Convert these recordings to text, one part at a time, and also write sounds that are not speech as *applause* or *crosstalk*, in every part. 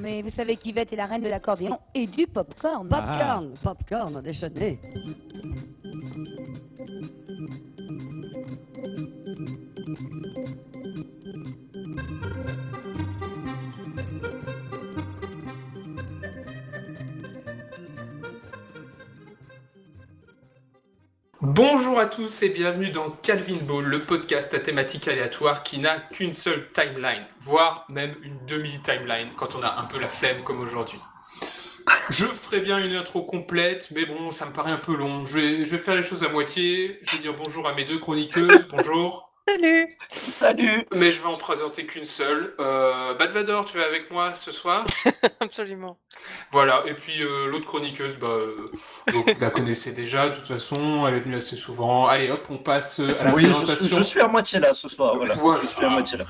Mais vous savez qu'Yvette est la reine de l'accordéon et du popcorn. Popcorn, popcorn, déjeuner. Bonjour à tous et bienvenue dans Calvin Ball, le podcast à thématique aléatoire qui n'a qu'une seule timeline, voire même une demi-timeline quand on a un peu la flemme comme aujourd'hui. Je ferai bien une intro complète, mais bon, ça me paraît un peu long. Je vais, je vais faire les choses à moitié. Je vais dire bonjour à mes deux chroniqueuses. Bonjour. Salut Salut Mais je vais en présenter qu'une seule. Euh, Bad Vador, tu es avec moi ce soir? *laughs* Absolument. Voilà, et puis euh, l'autre chroniqueuse, bah, euh, vous la connaissez déjà, de toute façon, elle est venue assez souvent. Allez hop, on passe à la Oui, je présentation. suis, je suis à moitié là ce soir, voilà. Voilà. Je suis à moitié là.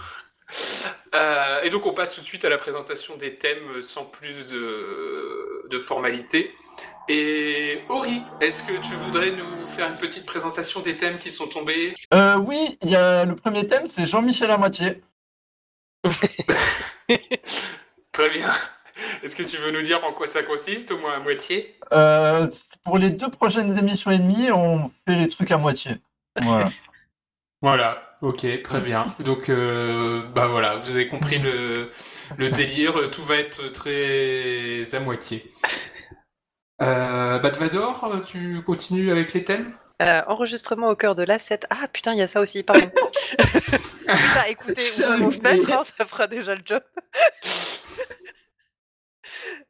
Euh, et donc on passe tout de suite à la présentation des thèmes sans plus de, de formalité. Et Ori, est-ce que tu voudrais nous faire une petite présentation des thèmes qui sont tombés Euh, oui, y a le premier thème, c'est Jean-Michel à moitié. *laughs* Très bien. Est-ce que tu veux nous dire en quoi ça consiste, au moins à moitié? Euh, pour les deux prochaines émissions et demie, on fait les trucs à moitié. Voilà. *laughs* Voilà, ok, très bien. Donc, euh, bah voilà, vous avez compris le, le délire, tout va être très à moitié. Euh, Bad Vador, tu continues avec les thèmes? Euh, enregistrement au cœur de l'asset. Ah putain, il y a ça aussi, pardon. *laughs* ça, écoutez, vos fenêtres, hein, ça fera déjà le job. *laughs*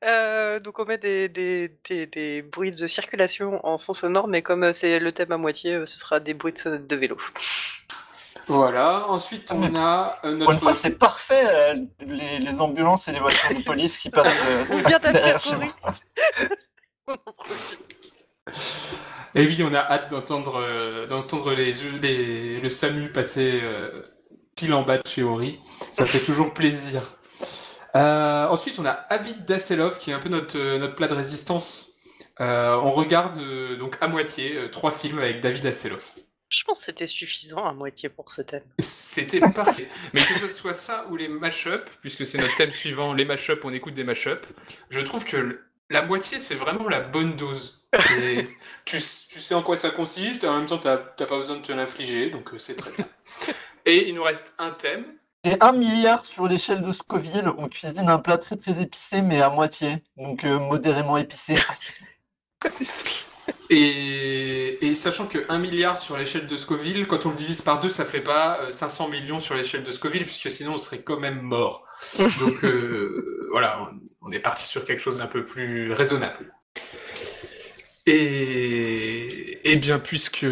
Euh, donc on met des, des, des, des bruits de circulation en fond sonore, mais comme euh, c'est le thème à moitié, euh, ce sera des bruits de sonnette de vélo. Voilà, ensuite on a euh, Pour une fois, notre... c'est parfait, euh, les, les ambulances et les voitures de police qui passent euh, Bien tapé, derrière chez moi. Et oui, on a hâte d'entendre euh, d'entendre les, les, le SAMU passer euh, pile en bas de chez Ori. Ça fait toujours plaisir. Euh, ensuite, on a Avid Dasselov, qui est un peu notre, notre plat de résistance. On regarde donc à moitié trois films avec David Hasselhoff. Je pense que c'était suffisant à moitié pour ce thème. C'était parfait. Mais que ce soit ça ou les mash-up, puisque c'est notre thème suivant, les mash-up, on écoute des mash-up, je trouve que la moitié, c'est vraiment la bonne dose. *laughs* Tu, s- tu sais en quoi ça consiste, et en même temps, t'as t'as pas besoin de te l'infliger, donc euh, c'est très bien. Et il nous reste un thème. Et un milliard sur l'échelle de Scoville, on cuisine un plat très très épicé, mais à moitié. Donc euh, modérément épicé. *laughs* Et, et sachant que 1 milliard sur l'échelle de Scoville, quand on le divise par deux, ça fait pas euh, 500 millions sur l'échelle de Scoville, puisque sinon on serait quand même mort. *laughs* Donc euh, voilà, on, on est parti sur quelque chose d'un peu plus raisonnable. Et, et bien, puisque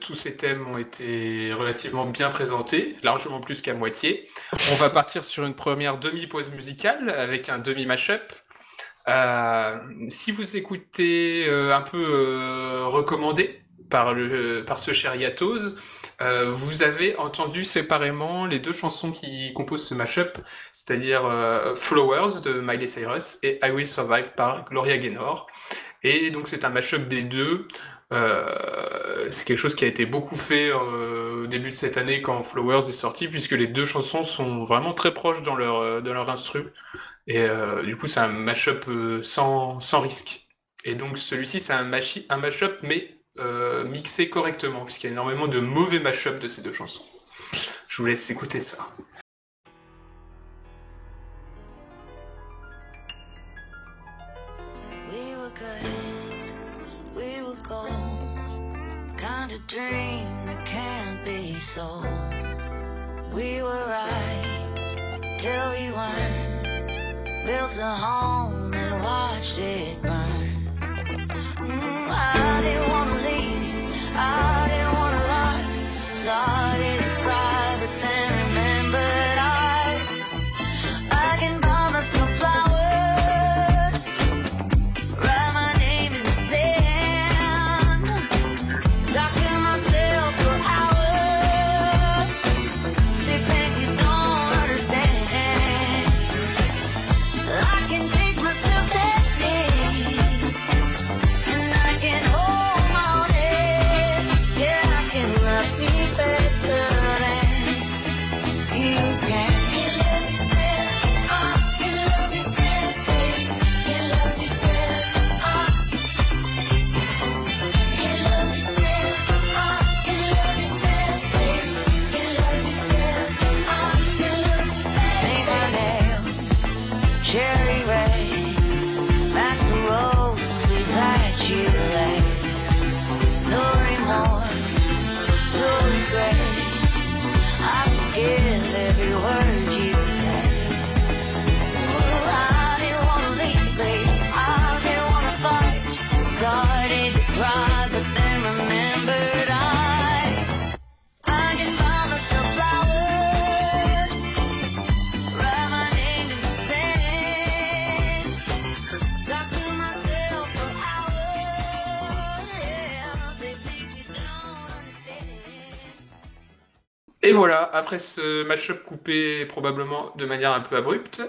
tous ces thèmes ont été relativement bien présentés, largement plus qu'à moitié, on va partir sur une première demi-pause musicale avec un demi-mashup. Euh, si vous écoutez euh, un peu euh, recommandé par, le, par ce cher Yatos, euh, vous avez entendu séparément les deux chansons qui composent ce mashup, c'est-à-dire Flowers de Miley Cyrus et I Will Survive par Gloria Gaynor. Et donc c'est un mashup des deux. C'est quelque chose qui a été beaucoup fait au début de cette année quand Flowers est sorti, puisque les deux chansons sont vraiment très proches dans leur, dans leur. Et euh, du coup, c'est un mashup euh, sans, sans risque. Et donc, celui-ci, c'est un, un mashup, mais euh, mixé correctement, puisqu'il y a énormément de mauvais mashup de ces deux chansons. Je vous laisse écouter ça. to home and watched it. Voilà, après ce match-up coupé probablement de manière un peu abrupte,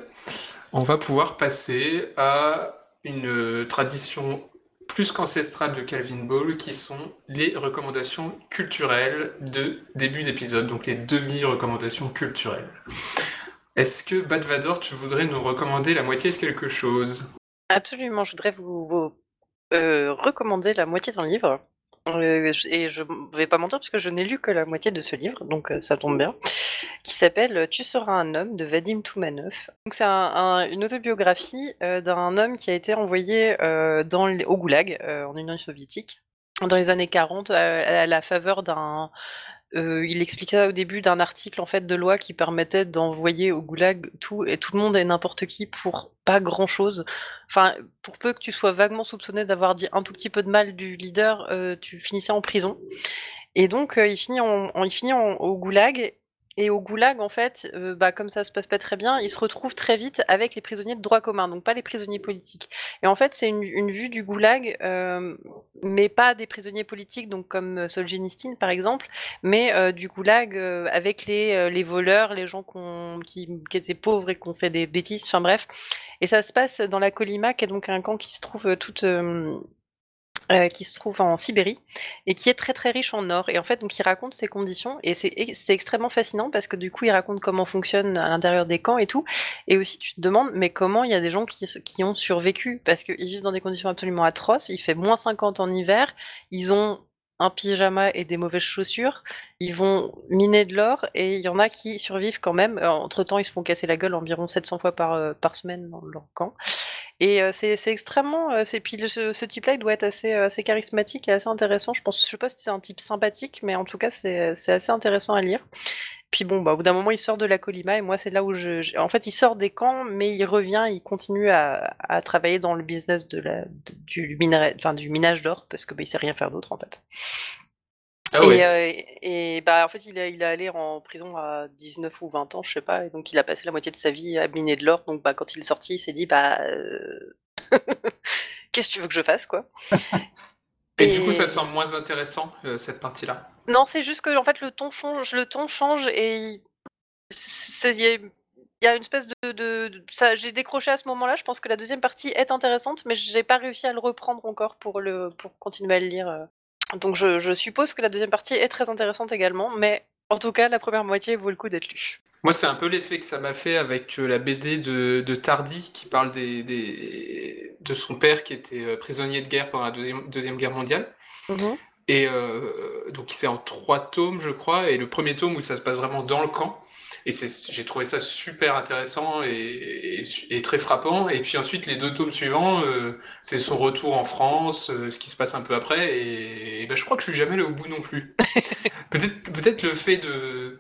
on va pouvoir passer à une tradition plus qu'ancestrale de Calvin Ball, qui sont les recommandations culturelles de début d'épisode, donc les demi-recommandations culturelles. Est-ce que Bad Vador, tu voudrais nous recommander la moitié de quelque chose? Absolument, je voudrais vous, vous, euh, recommander la moitié d'un livre. Euh, et je vais pas mentir parce que je n'ai lu que la moitié de ce livre, donc euh, ça tombe bien. Qui s'appelle Tu seras un homme de Vadim Toumanov. C'est un- un- une autobiographie euh, d'un homme qui a été envoyé dans, au Goulag en Union soviétique dans les années 40 à, à la faveur d'un euh, il expliquait ça au début d'un article en fait de loi qui permettait d'envoyer au goulag tout et tout le monde et n'importe qui pour pas grand chose. Enfin, pour peu que tu sois vaguement soupçonné d'avoir dit un tout petit peu de mal du leader, euh, tu finissais en prison. Et donc euh, il finit en, en- il finit en- au goulag. Et au goulag, en fait, euh, bah, comme ça se passe pas très bien, il se retrouve très vite avec les prisonniers de droit commun, donc pas les prisonniers politiques. Et en fait, c'est une, une vue du goulag, euh, mais pas des prisonniers politiques, donc comme euh, Solzhenitsyn par exemple, mais euh, du goulag euh, avec les, les voleurs, les gens qu'on- qui, qui étaient pauvres et qui ont fait des bêtises, enfin bref. Et ça se passe dans la Kolima, qui est donc un camp qui se trouve toute. Euh, euh, qui se trouve en Sibérie et qui est très très riche en or. Et en fait, donc il raconte ses conditions et c'est extrêmement fascinant parce que du coup, il raconte comment fonctionne à l'intérieur des camps et tout. Et aussi, tu te demandes, mais comment il y a des gens qui, qui ont survécu? Parce qu'ils vivent dans des conditions absolument atroces. Il fait moins 50 en hiver, ils ont un pyjama et des mauvaises chaussures, ils vont miner de l'or et il y en a qui survivent quand même. entre temps, ils se font casser la gueule environ 700 fois par, euh, par semaine dans leur camp. Et euh, c'est extrêmement. euh, c'est puis ce, type-là, il doit être assez, euh, assez charismatique et assez intéressant. Je pense, je sais pas si c'est un type sympathique, mais en tout cas, c'est assez intéressant à lire. Puis bon, bah, au bout d'un moment, il sort de la Colima et moi, c'est là où je, En fait, il sort des camps, mais il revient, il continue à, travailler dans le business de la, du, minerai, du minage d'or parce que bah, il sait rien faire d'autre en fait. Ah et, ouais. euh, et bah en fait il est, il allé en prison à 19 ou 20 ans, je sais pas, et donc il a passé la moitié de sa vie à miner de l'or. Donc bah quand il est sorti, il s'est dit bah euh, *laughs* qu'est-ce que tu veux que je fasse quoi? Et, du coup, ça te semble moins intéressant, euh, cette partie-là? Non, c'est juste que en fait le ton change, le ton change et il y a, il y a une espèce de, de- de- ça j'ai décroché à ce moment-là. Je pense que la deuxième partie est intéressante, mais j'ai pas réussi à le reprendre encore pour le pour continuer à le lire. Donc je, je suppose que la deuxième partie est très intéressante également, mais en tout cas la première moitié vaut le coup d'être lue. Moi, c'est un peu l'effet que ça m'a fait avec euh, la BD de, de Tardy, qui parle des, des- de son père qui était euh, prisonnier de guerre pendant la Deuxième, deuxième Guerre mondiale. Et euh, donc, c'est en trois tomes, je crois, et le premier tome où ça se passe vraiment dans le camp. Et j'ai trouvé ça super intéressant et, et- et très frappant. Et puis ensuite, les deux tomes suivants, euh, c'est son retour en France, euh, ce qui se passe un peu après. Et, et ben, je crois que je suis jamais allé au bout non plus. *laughs* Peut-être peut-être le fait de...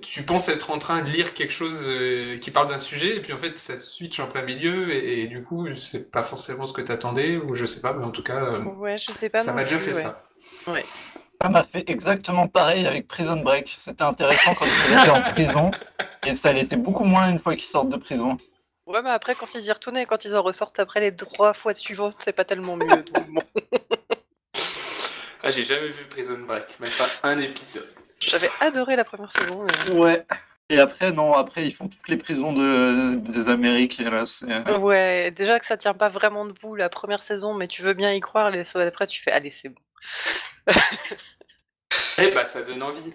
Tu penses être en train de lire quelque chose euh, qui parle d'un sujet, et puis en fait, ça switch en plein milieu, et, et du coup, c'est pas forcément ce que t'attendais, ou je sais pas, mais en tout cas, Ouais, je sais pas. ça m'a déjà fait ouais. ça. Ouais. M'a fait exactement pareil avec Prison Break. C'était intéressant quand ils étaient en *laughs* prison. Et ça l'était beaucoup moins une fois qu'ils sortent de prison. Ouais, mais après, quand ils y retournaient et quand ils en ressortent après les trois fois suivantes, c'est pas tellement mieux. donc bon. Ah, j'ai jamais vu Prison Break, même pas un épisode. J'avais adoré la première saison. mais- Ouais. Et après, non, après, ils font toutes les prisons de, des Amériques. Et là, c'est... Ouais, déjà que ça tient pas vraiment debout la première saison, mais tu veux bien y croire, les fois d'après, tu fais allez, c'est bon. *laughs* Eh bah, ça donne envie.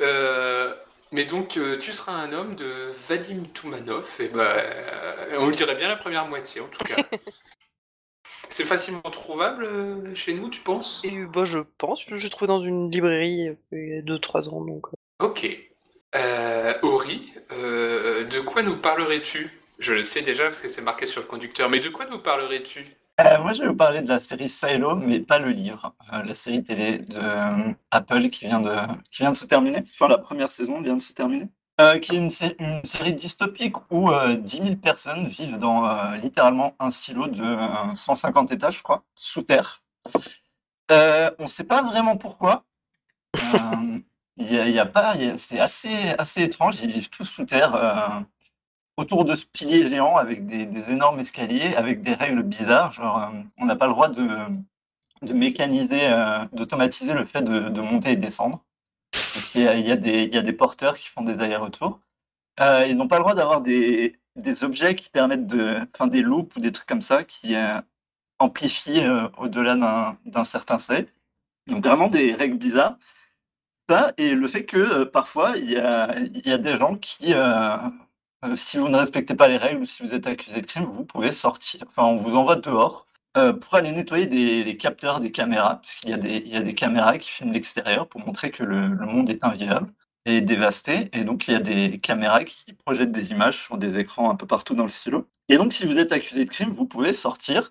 Euh, mais donc, euh, tu seras un homme de Vadim Toumanov, et bah, euh, on le dirait bien la première moitié, en tout cas. *laughs* C'est facilement trouvable euh, chez nous, tu penses? Et bah, je pense, je trouve dans une librairie euh, il y a 2-3 ans, donc. euh. Ok. Euh, euh, de quoi nous parlerais-tu? Je le sais déjà parce que c'est marqué sur le conducteur. Mais de quoi nous parlerais-tu? Euh, moi, je vais vous parler de la série Silo, mais pas le livre. Euh, la série télé de Apple qui vient de, qui vient de se terminer. Enfin, la première saison vient de se terminer. Qui est une, une série dystopique où euh, 10 000 personnes vivent dans littéralement un silo de euh, 150 étages, je crois, sous terre. On ne sait pas vraiment pourquoi. Il y a, pas, c'est assez, assez étrange. Ils vivent tous sous terre. euh, autour de ce pilier géant avec des, énormes escaliers, avec des règles bizarres. Genre, euh, on n'a pas le droit de, de mécaniser, euh, d'automatiser le fait de, monter et descendre. Donc, il y a, des, y a des porteurs qui font des allers-retours. Ils n'ont pas le droit d'avoir des, des objets qui permettent de. Enfin, des loupes ou des trucs comme ça qui amplifient au-delà d'un certain seuil. Donc, vraiment des règles bizarres. Ça, et le fait que euh, parfois, il y a, des gens qui. euh, euh, si vous ne respectez pas les règles ou si vous êtes accusé de crime, vous pouvez sortir. Enfin, on vous envoie dehors pour aller nettoyer des, les capteurs des caméras, parce qu'il y, a des- caméras qui filment l'extérieur pour montrer que le, monde est invivable et dévasté. Et donc, il y a des caméras qui projettent des images sur des écrans un peu partout dans le silo. Et donc, si vous êtes accusé de crime, vous pouvez sortir.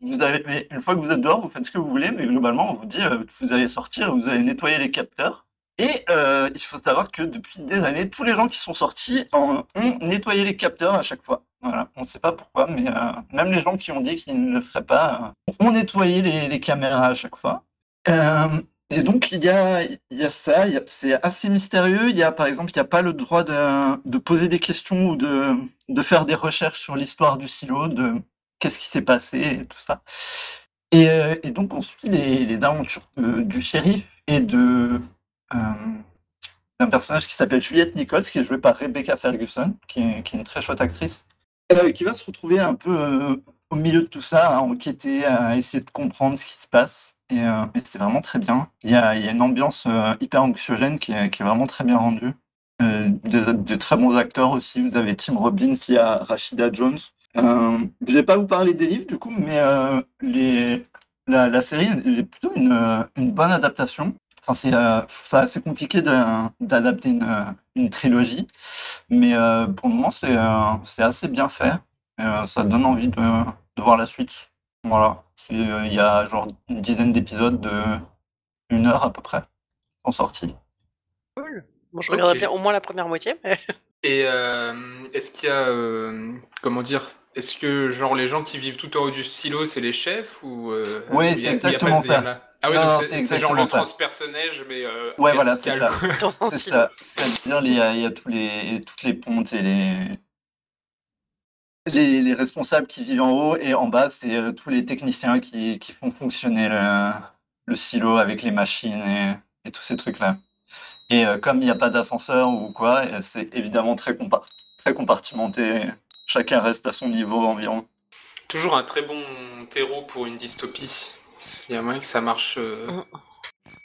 Vous une fois que vous êtes dehors, vous faites ce que vous voulez, mais globalement, on vous dit, euh, vous allez sortir, vous allez nettoyer les capteurs. Et euh, il faut savoir que depuis des années, tous les gens qui sont sortis ont nettoyé les capteurs à chaque fois. Voilà, on ne sait pas pourquoi, mais euh, même les gens qui ont dit qu'ils ne le feraient pas euh, ont nettoyé les, caméras à chaque fois. Et donc il y a, ça, c'est assez mystérieux. Il y a par exemple, il n'y a pas le droit de, poser des questions ou de, faire des recherches sur l'histoire du silo, qu'est-ce qui s'est passé et tout ça. Et, euh, donc on suit les, aventures du shérif et de euh, d'un personnage qui s'appelle Juliette Nichols, qui est jouée par Rebecca Ferguson, qui est, une très chouette actrice, euh, qui va se retrouver un peu au milieu de tout ça, à enquêter, à essayer de comprendre ce qui se passe. Et, euh, et c'est vraiment très bien. Il y a, une ambiance hyper anxiogène qui est, vraiment très bien rendue. Euh, des très bons acteurs aussi. Vous avez Tim Robbins, il y a Rashida Jones. Euh, je vais pas vous parler des livres du coup, mais euh, les, la, la série est plutôt une, une bonne adaptation. Enfin, c'est, euh, je trouve ça assez compliqué d'adapter une, une trilogie, mais euh, pour le moment, c'est euh, c'est assez bien fait. Et, euh, ça donne envie de, de voir la suite. Voilà. Euh, Il y a genre une dizaine d'épisodes de une heure à peu près en sortie. Cool. Bon, je Ok. regarderai bien au moins la première moitié, mais *laughs* Et euh, est-ce qu'il y a, euh, comment dire, est-ce que genre les gens qui vivent tout en haut du silo, c'est les chefs ou euh, Ouais, il y a- c'est il y a pas exactement ça. Ah oui, Non, donc non, c'est genre le exactement ça. transpersonnage, mais euh, Ouais, voilà, c'est ça. *laughs* C'est silo. ça. C'est-à-dire, il y a, il y a tous les, toutes les pontes et les, les, les responsables qui vivent en haut et en bas, c'est euh, tous les techniciens qui, qui font fonctionner le, le silo avec les machines et, et tous ces trucs-là. Et euh, comme il n'y a pas d'ascenseur ou quoi, euh, c'est évidemment très, très compartimenté. Chacun reste à son niveau environ. Toujours un très bon terreau pour une dystopie. Il y a moyen que ça marche. euh, Mm.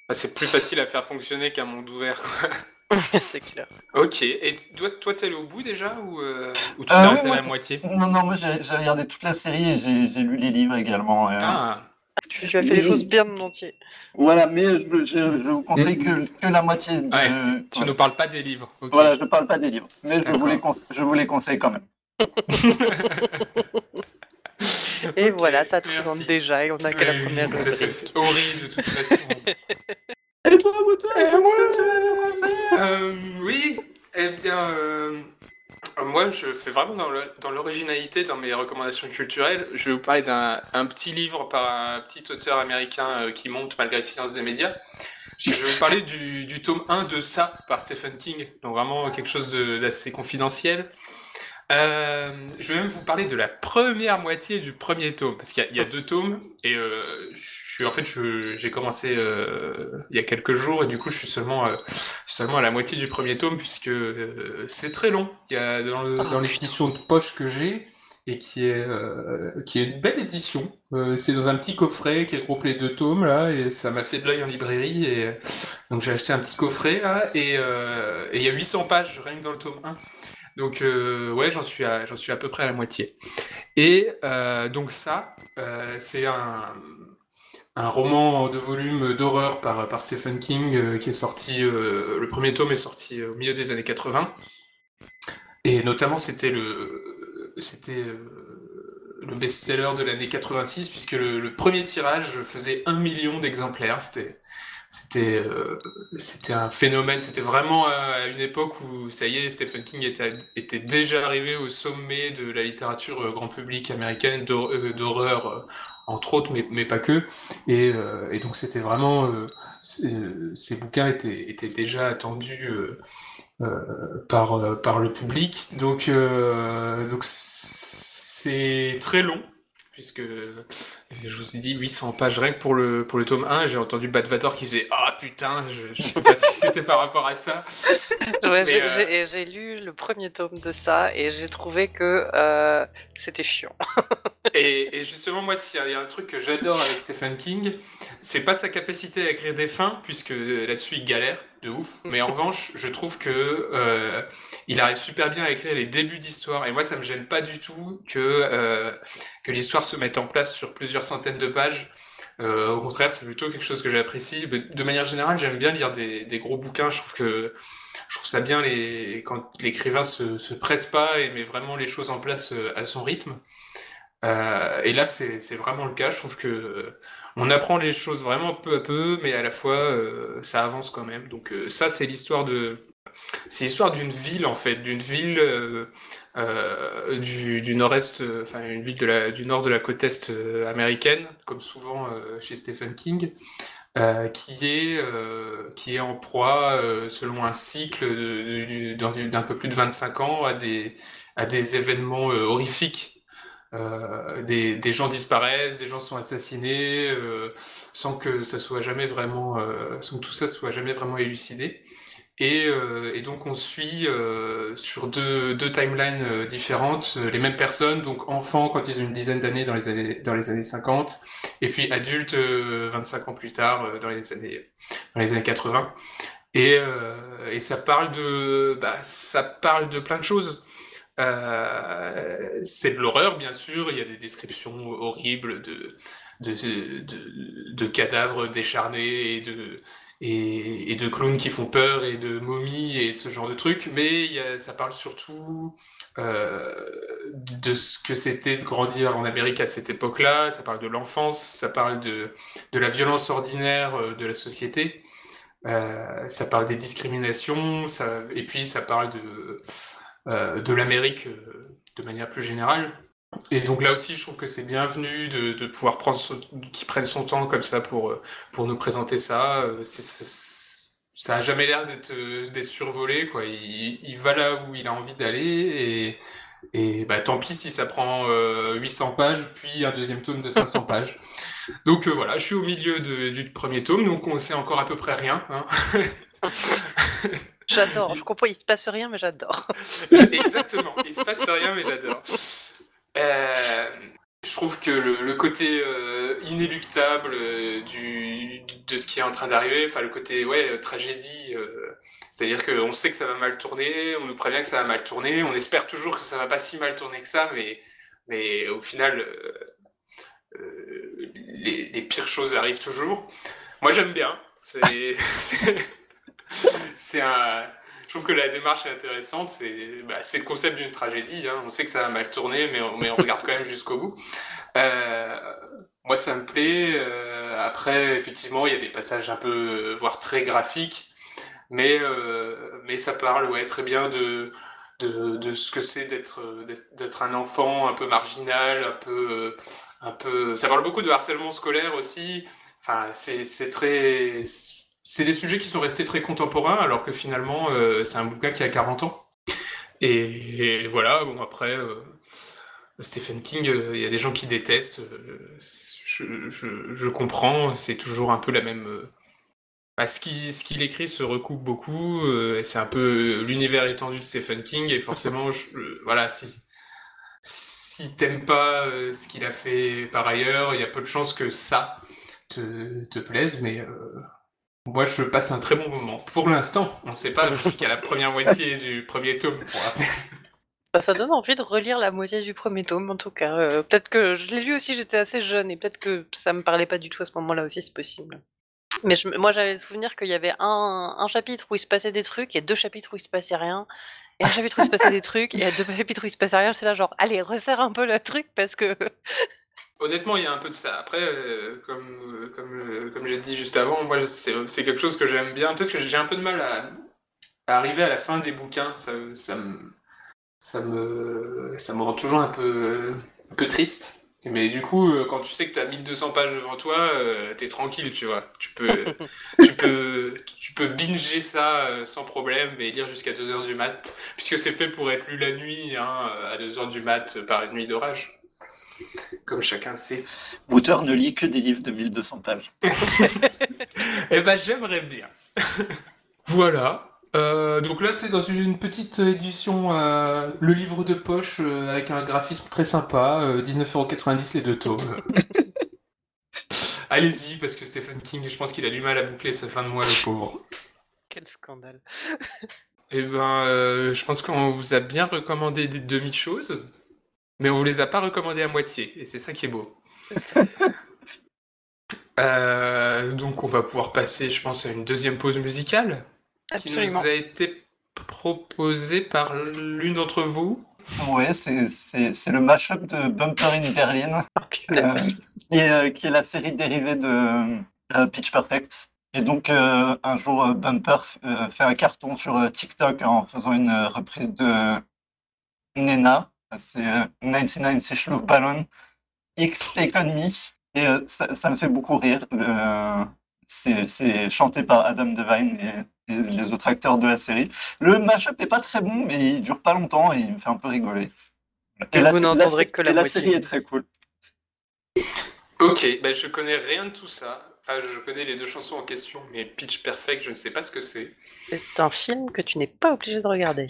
bah, c'est plus facile à faire fonctionner qu'un monde ouvert. *laughs* c'est clair. ok. Et toi, toi, t'es allé au bout déjà ou, euh, ou tu Euh, t'es oui, arrêté à la moitié? Non, non, moi j'ai regardé toute la série et j'ai lu les livres également. euh, Ah. Tu, tu as fait les choses bien en entier. Voilà, mais je, je- je vous conseille que, que la moitié de. Ouais, Tu ouais. nous parles pas des livres. Voilà, je ne parle pas des livres, mais je vous, les conse- je vous les conseille quand même. Et voilà, ça te merci. présente déjà et on a que la première c'est- c'est- rubrique. C'est horrible de toute façon. *laughs* Et toi, conseiller? Euh, oui, eh bien, euh, moi je fais vraiment dans l'originalité dans mes recommandations culturelles. Je vais vous parler d'un un petit livre par un petit auteur américain euh, qui monte malgré le silence des médias. Je vais vous parler du, tome 1 de Ça par Stephen King, donc vraiment quelque chose d'assez confidentiel. Euh, je vais même vous parler de la première moitié du premier tome, parce qu'il y, a- il y a deux tomes, et euh, je suis en fait, j'ai commencé euh, il y a quelques jours, et du coup, je suis seulement, seulement à la moitié du premier tome, puisque c'est très long. Il y a dans, Ah, l'édition de poche que j'ai, et qui est, qui est une belle édition. C'est dans un petit coffret qui regroupe les deux tomes, là, et ça m'a fait de l'œil en librairie, et donc j'ai acheté un petit coffret, là, et et il y a 800 pages rien que dans le tome 1. Donc euh, ouais, j'en suis à, j'en suis à peu près à la moitié. Et euh, donc ça, euh, c'est un, un roman de volume d'horreur par, par Stephen King qui est sorti, le premier tome est sorti au milieu des années 80. Et notamment, c'était le, c'était le best-seller de l'année 86, puisque le, le premier tirage faisait un million d'exemplaires. C'était, c'était, euh, c'était un phénomène. C'était vraiment à une époque où, ça y est, Stephen King était, était déjà arrivé au sommet de la littérature euh, grand public américaine, d'hor- euh, d'horreur, euh, entre autres, mais, mais pas que. Et, euh, et donc, c'était vraiment. euh, ces bouquins étaient, étaient déjà attendus. euh, euh, par, euh, par le public. Donc, euh, donc c'est très long, puisque je vous ai dit 800 pages rien que pour le, pour le tome 1. J'ai entendu Bad Vator qui faisait Ah putain, je, je sais pas si c'était par rapport à ça. *laughs* Ouais, j'ai- euh, j'ai lu le premier tome de ça et j'ai trouvé que euh, c'était chiant. *laughs* Et, et justement, moi, s'il y a- un truc que j'adore avec Stephen King, c'est pas sa capacité à écrire des fins, puisque là-dessus il galère de ouf. Mais en revanche, je trouve que euh, il arrive super bien à écrire les débuts d'histoire. Et moi, ça me gêne pas du tout que euh, que l'histoire se mette en place sur plusieurs centaines de pages. Euh, au contraire, c'est plutôt quelque chose que j'apprécie. De manière générale, j'aime bien lire des, des gros bouquins. Je trouve que je trouve ça bien les, quand l'écrivain se, se presse pas et met vraiment les choses en place euh, à son rythme. Euh, et là, c'est vraiment le cas. Je trouve que euh, on apprend les choses vraiment peu à peu, mais à la fois, euh, ça avance quand même. Donc ça, c'est l'histoire de, c'est l'histoire d'une ville en fait, d'une ville du, du nord-est, enfin une ville de la, du nord de la côte est américaine, comme souvent chez Stephen King, qui est qui est en proie, selon un cycle d'un peu plus de 25 ans, à des à des événements horrifiques. Euh, des, gens disparaissent, des gens sont assassinés, euh, sans que ça soit jamais vraiment, euh, sans que tout ça soit jamais vraiment élucidé. Et, donc on suit sur deux, timelines différentes les mêmes personnes, donc enfants quand ils ont une dizaine d'années dans les années dans les années 50, et puis adultes euh, 25 ans plus tard dans les années dans les années 80. Et, euh, et ça parle de bah, ça parle de plein de choses. Euh, c'est de l'horreur, bien sûr. Il y a des descriptions horribles de, de, de, cadavres décharnés et de, et, de clowns qui font peur et de momies et ce genre de trucs. Mais ça parle surtout euh, de ce que c'était de grandir en Amérique à cette époque-là. Ça parle de l'enfance, ça parle de, la violence ordinaire euh, de la société. Ça parle des discriminations, et puis ça parle de, de l'Amérique euh, de manière plus générale. Et donc là aussi, je trouve que c'est bienvenu de, de pouvoir prendre son, qu'il prenne son temps comme ça pour, euh, pour nous présenter ça. Euh, ça a jamais l'air d'être euh, d'être survolé, quoi. Il, il va là où il a envie d'aller et, et bah, tant pis si ça prend euh, 800 pages, puis un deuxième tome de 500 *laughs* pages. Donc euh, voilà, je suis au milieu de- du premier tome, donc on sait encore à peu près rien. hein. *laughs* J'adore, je comprends, il se passe rien, mais j'adore. *laughs* Exactement, il se passe rien, mais j'adore. Euh, je trouve que le, le côté euh, inéluctable euh, du, de ce qui est en train d'arriver, enfin le côté ouais tragédie, c'est-à-dire qu'on sait que ça va mal tourner, on nous prévient que ça va mal tourner, on espère toujours que ça va pas si mal tourner que ça, mais, mais au final, les, les pires choses arrivent toujours. Moi j'aime bien, c'est *laughs* Je trouve que la démarche est intéressante. C'est bah, le concept d'une tragédie. hein. On sait que ça va mal tourner, mais on, regarde quand même jusqu'au bout. Euh, moi, ça me plaît. Euh, après, effectivement, il y a des passages un peu, euh, voire très graphiques, mais, ça parle très bien de, ce que c'est d'être un enfant un peu marginal, un peu. Ça parle beaucoup de harcèlement scolaire aussi. Enfin, c'est très. C'est des sujets qui sont restés très contemporains, alors que finalement, euh, c'est un bouquin qui a 40 ans. Et, voilà, bon, après, euh, Stephen King, euh, il y a des gens qui détestent. je, comprends, c'est toujours un peu la même. bah, ce qu'il écrit se recoupe beaucoup, c'est un peu l'univers étendu de Stephen King, et forcément, voilà, si, t'aimes pas ce qu'il a fait par ailleurs, il y a peu de chances que ça te, te plaise, mais moi je passe un très bon moment. Pour l'instant, on sait pas, je suis qu'à la première moitié du premier tome. *laughs* Bah, ça donne envie de relire la moitié du premier tome, en tout cas. Euh, peut-être que je l'ai lu aussi, j'étais assez jeune, et peut-être que ça me parlait pas du tout à ce moment-là aussi, c'est possible. Mais moi, j'avais le souvenir qu'il y avait un, un chapitre où il se passait des trucs et deux chapitres où il se passait rien. Et à chaque il se passait des trucs, et deux chapitres, il se passait rien, c'est là genre, allez, resserre un peu le truc parce que. Honnêtement, il y a un peu de ça. Après, euh, comme, euh, comme, euh, comme j'ai dit juste avant, moi, c'est c'est quelque chose que j'aime bien. Peut-être que j'ai un peu de mal à, à arriver à la fin des bouquins. Ça, ça, me, ça, me, ça me rend toujours un peu, un peu triste. Mais du coup, quand tu sais que tu as 1200 pages devant toi, euh, t'es tranquille, tu vois. Tu peux, *laughs* tu peux, tu peux binger ça euh, sans problème et lire jusqu'à 2h du mat. Puisque c'est fait pour être lu la nuit, hein, à 2h du mat par une nuit d'orage. Comme chacun sait. Wouter ne lit que des livres de 1200 pages. *laughs* Eh ben, j'aimerais bien. *laughs* voilà. Euh, donc là, c'est dans une petite édition, euh, le livre de poche euh, avec un graphisme très sympa, euh, 19,90€ les deux tomes. *laughs* Allez-y, parce que Stephen King, je pense qu'il a du mal à boucler sa fin de mois, le pauvre. Quel scandale. Eh ben, euh, je pense qu'on vous a bien recommandé des demi-choses, mais on vous les a pas recommandées à moitié, et c'est ça qui est beau. *laughs* Euh, donc on va pouvoir passer, je pense, à une deuxième pause musicale qui Absolument. nous a été proposée par l'une d'entre vous. Ouais, c'est le mashup de Bumper in Berlin, *laughs* Oh, euh, qui, est, euh, qui est la série dérivée de euh, Pitch Perfect. Et donc, euh, un jour, euh, Bumper euh, fait un carton sur euh, TikTok en faisant une euh, reprise de Nena. C'est euh, 99 Fish Love Ballon X Take On Me. Et euh, ça, ça me fait beaucoup rire. C'est chanté par Adam Devine et, et les autres acteurs de la série. Le mashup est pas très bon, mais il dure pas longtemps et il me fait un peu rigoler. Et la, vous n'entendrez que la et série est très cool. Ok, ben je connais rien de tout ça. Enfin, je connais les deux chansons en question, mais Pitch Perfect, je ne sais pas ce que c'est. C'est un film que tu n'es pas obligé de regarder.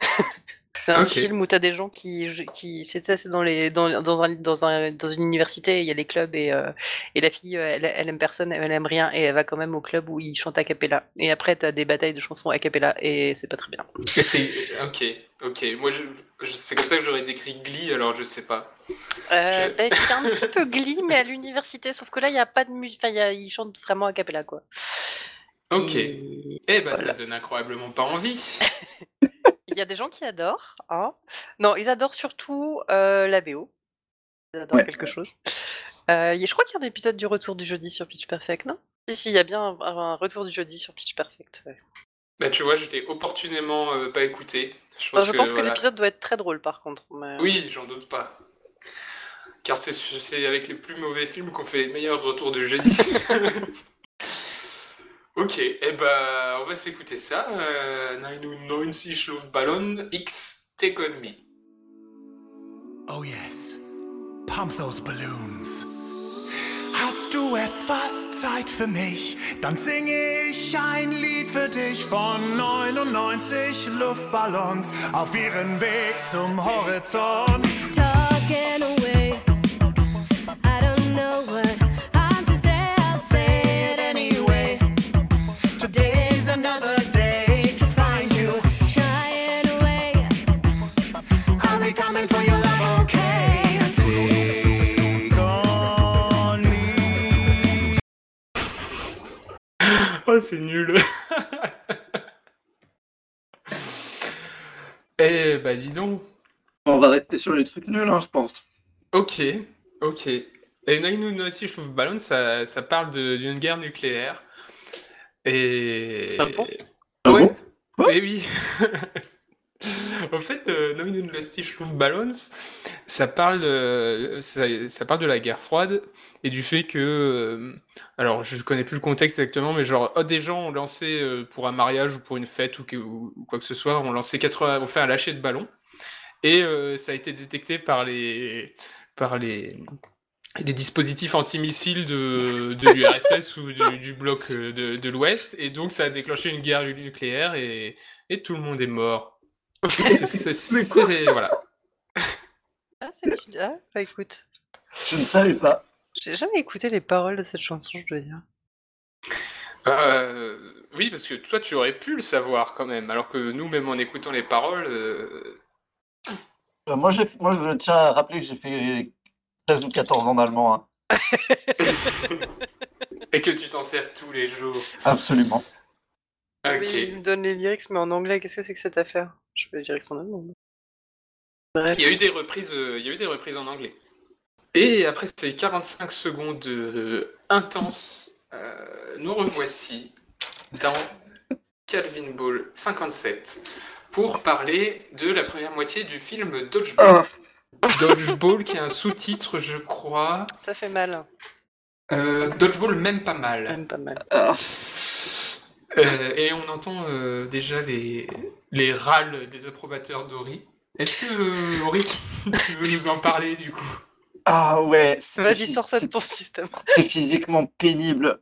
*laughs* C'est un film où tu as des gens qui. qui c'est ça, c'est dans, les, dans, dans, un, dans, un, dans une université, il y a les clubs et, euh, et la fille, euh, elle, elle aime personne, elle aime rien et elle va quand même au club où ils chantent a cappella. Et après, tu as des batailles de chansons a cappella et c'est pas très bien. C'est ok, ok. Moi, je, je- c'est comme ça que j'aurais décrit Glee, alors je sais pas. Euh, Je- bah, c'est un petit peu Glee, mais à l'université, sauf que là, il n'y a pas de musique, enfin, y ils chantent vraiment a cappella quoi. Ok. Et- Eh ben, ça Voilà. donne incroyablement pas envie. *laughs* Il y a des gens qui adorent. Hein non, ils adorent surtout euh, la BO. Ils adorent Ouais. quelque chose. Euh, je crois qu'il y a un épisode du retour du jeudi sur Pitch Perfect, non? Si, si, il y a bien un, un retour du jeudi sur Pitch Perfect. ouais. Bah, tu vois, je l'ai opportunément euh, pas écouté. Je Enfin, pense je que, pense que voilà. l'épisode doit être très drôle par contre. mais- Oui, j'en doute pas. Car c'est c'est avec les plus mauvais films qu'on fait les meilleurs retours de jeudi. *laughs* ok, eh ben, on va s'écouter ça. Euh, 99 Luftballon X Take On Me. Oh yes, pump those balloons. Hast du etwas Zeit für mich? Dann singe ich ein Lied für dich von 99 Luftballons auf ihren Weg zum Horizont. Oh, c'est nul. *laughs* eh bah, dis donc. On va rester sur les trucs nuls, hein, je pense. Ok, ok. Et 99 Luftballon, ça, ça parle d'une guerre nucléaire. Et. Ah bon? Ah Ouais. bon? Quoi Eh oui. *laughs* En fait, euh, 99 Luftballons, ça parle, euh, ça, parle de la guerre froide et du fait que, euh, alors je connais plus le contexte exactement, mais genre oh, des gens ont lancé euh, pour un mariage ou pour une fête ou, quoi que ce soit, ont lancé 80, ont fait un lâcher de ballon. Et ça a été détecté par les, par les, les dispositifs antimissiles de, de l'URSS *laughs* ou du, bloc de, l'Ouest. Et donc ça a déclenché une guerre nucléaire et tout le monde est mort. *laughs* C'est- voilà. Ah, c'est ah, bah écoute. Je ne savais pas. J'ai jamais écouté les paroles de cette chanson, je dois dire. Euh, oui, parce que toi, tu aurais pu le savoir quand même, alors que nous, même en écoutant les paroles, euh, Euh, moi, je tiens à rappeler que j'ai fait 13 ou 14 ans d'allemand. hein. *laughs* et que tu t'en sers tous les jours. Absolument. Ok. il me donne les lyrics, mais en anglais, qu'est-ce que c'est que cette affaire? Je fais les lyrics en allemand. Bref. Il y a eu des reprises, euh, il y a eu des reprises en anglais. Et après ces 45 secondes euh, intenses, euh, nous revoici dans Calvin Ball 57 pour parler de la première moitié du film Dodgeball. Dodgeball qui a un sous-titre, je crois. Ça fait mal, Euh, Dodgeball même pas mal. même pas mal. Ah, Euh, et on entend euh, déjà les, les râles des approbateurs d'Ori. Est-ce que, Ori, tu, tu veux nous en parler du coup? Ah ouais, c'est Vas-y, sors ça de ton système. c'est physiquement pénible.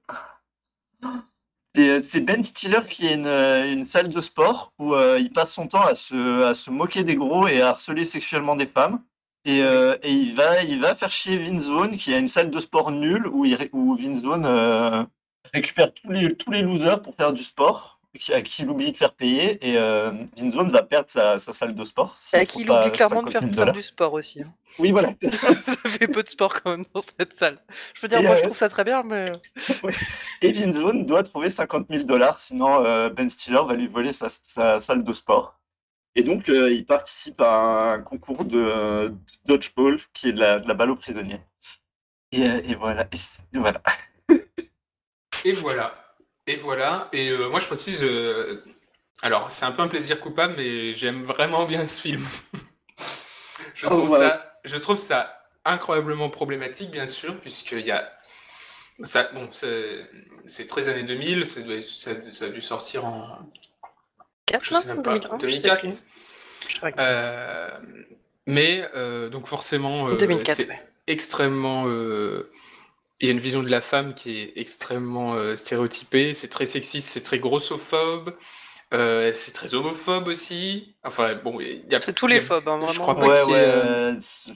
C'est Ben Stiller qui a une, euh, une salle de sport où euh, il passe son temps à se, à se moquer des gros et à harceler sexuellement des femmes. Et, euh, et il va, il va faire chier Vince Vaughn qui a une salle de sport nulle où, il, où Vince Vaughn euh, récupère tous les, tous les losers pour faire du sport, à qui il oublie de faire payer. Et euh, Vince Vaughn va perdre sa, sa salle de sport. Et à qui il oublie clairement de 50 faire, 000 faire dollars. du sport aussi. hein. Oui, voilà. *laughs* ça fait peu de sport quand même dans cette salle. Je veux dire, Et, moi je euh, trouve ça très bien, mais. *laughs* Et Vaughn doit trouver 50 000 dollars, sinon euh, Ben Stiller va lui voler sa, sa salle de sport. Et donc, euh, il participe à un concours de, de dodgeball, qui est de la, de la balle aux prisonniers. Et, euh, et voilà. Et voilà. *laughs* Et voilà. Et voilà. Et euh, moi, je précise. euh, Alors, c'est un peu un plaisir coupable, mais j'aime vraiment bien ce film. *laughs* je, Oh, trouve voilà. ça, je trouve ça incroyablement problématique, bien sûr, puisqu'il y a. Ça, bon, c'est c'est 13 années 2000, ça, doit être- ça, ça a dû sortir en. 4, Je sais même pas. 2001, je sais 2004. plus. Je regarde. Euh, mais, euh, donc, forcément. euh, 2004, c'est- ouais. extrêmement. Il y a une vision de la femme qui est extrêmement euh, stéréotypée. C'est très sexiste, c'est très grossophobe. euh, c'est très homophobe aussi. Enfin, bon, il y a. C'est tous les phobes, hein, Je vraiment. crois pas Ouais, qu'il y ait, euh, c'est-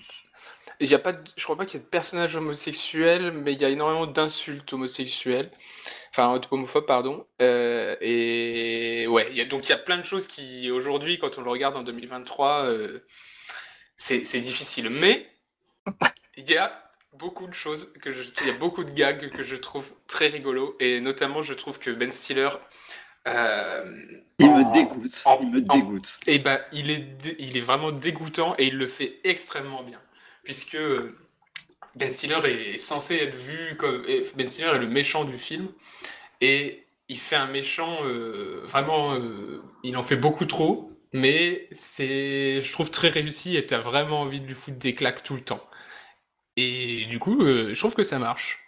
il y a pas de- je crois pas qu'il y ait de personnages homosexuels, mais il y a énormément d'insultes homosexuelles. Enfin, homophobes, pardon. Euh, et ouais, il y a, donc il y a plein de choses qui, aujourd'hui, quand on le regarde en 2023, euh, c'est c'est difficile. Mais il y a beaucoup de choses que je, il y a beaucoup de gags que je trouve très rigolos. Et notamment, je trouve que Ben Stiller. euh, Il en- me dégoûte. en- Il me dégoûte. et ben, il est, il est vraiment dégoûtant et il le fait extrêmement bien. Puisque euh, Ben Stiller est censé être vu comme. Ben Stiller est le méchant du film. Et il fait un méchant euh, vraiment. euh, il en fait beaucoup trop. Mais c'est, je trouve, très réussi et t'as vraiment envie de lui foutre des claques tout le temps. Et du coup, euh, je trouve que ça marche.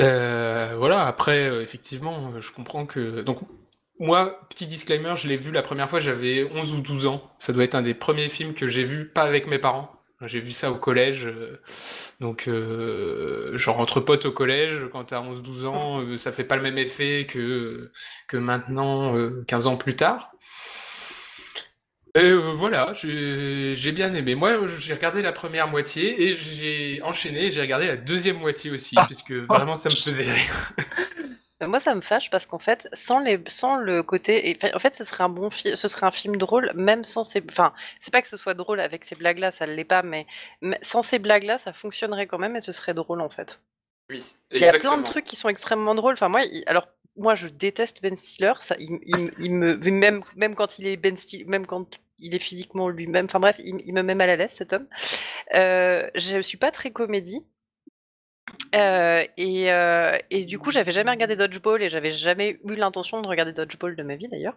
Euh, voilà, après, euh, effectivement, je comprends que. Donc, moi, petit disclaimer, je l'ai vu la première fois, j'avais 11 ou 12 ans. Ça doit être un des premiers films que j'ai vu, pas avec mes parents. J'ai vu ça au collège. donc, genre entre potes au collège, quand t'as 11-12 ans, ça fait pas le même effet que, maintenant, euh, 15 ans plus tard. Et euh, voilà, j'ai j'ai bien aimé. Moi, j'ai regardé la première moitié et j'ai enchaîné, j'ai regardé la deuxième moitié aussi, puisque vraiment ça me faisait rire. Euh, *laughs* Moi, ça me fâche parce qu'en fait, sans les, sans le côté, et, enfin, en fait, ce serait un bon film, ce serait un film drôle, même sans ces, enfin, c'est pas que ce soit drôle avec ces blagues-là, ça l'est pas, mais, mais sans ces blagues-là, ça fonctionnerait quand même et ce serait drôle en fait. Oui, Il y a plein exactement. de trucs qui sont extrêmement drôles. Enfin, moi, il- alors, moi, je déteste Ben Stiller. Ça, il, il- il me, même, même quand il est Ben Stiller, même quand il est physiquement lui-même. Enfin bref, il, me met mal à l'aise cet homme. Euh, je suis pas très comédie. Euh, et, euh, et du coup, j'avais jamais regardé Dodgeball et j'avais jamais eu l'intention de regarder Dodgeball de ma vie d'ailleurs.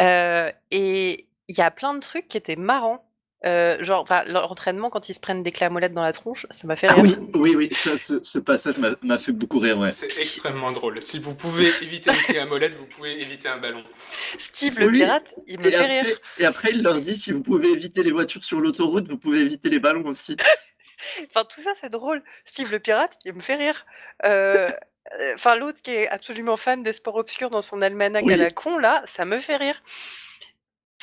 Euh, et il y a plein de trucs qui étaient marrants. Euh, genre, enfin, l'entraînement quand ils se prennent des clés à molette dans la tronche, ça m'a fait Ah rire. oui, oui, oui, ça, ce, ce passage m'a- fait beaucoup rire, ouais. C'est extrêmement drôle. Si vous pouvez *laughs* éviter une clé à molette, vous pouvez éviter un ballon. Steve le Oui. pirate, il me Et fait après, rire. et après, il leur dit si vous pouvez éviter les voitures sur l'autoroute, vous pouvez éviter les ballons aussi. *laughs* Enfin, tout ça, c'est drôle. Steve le pirate, il me fait rire. Euh, euh, Enfin, l'autre qui est absolument fan des sports obscurs dans son almanach Oui. à la con, là, ça me fait rire.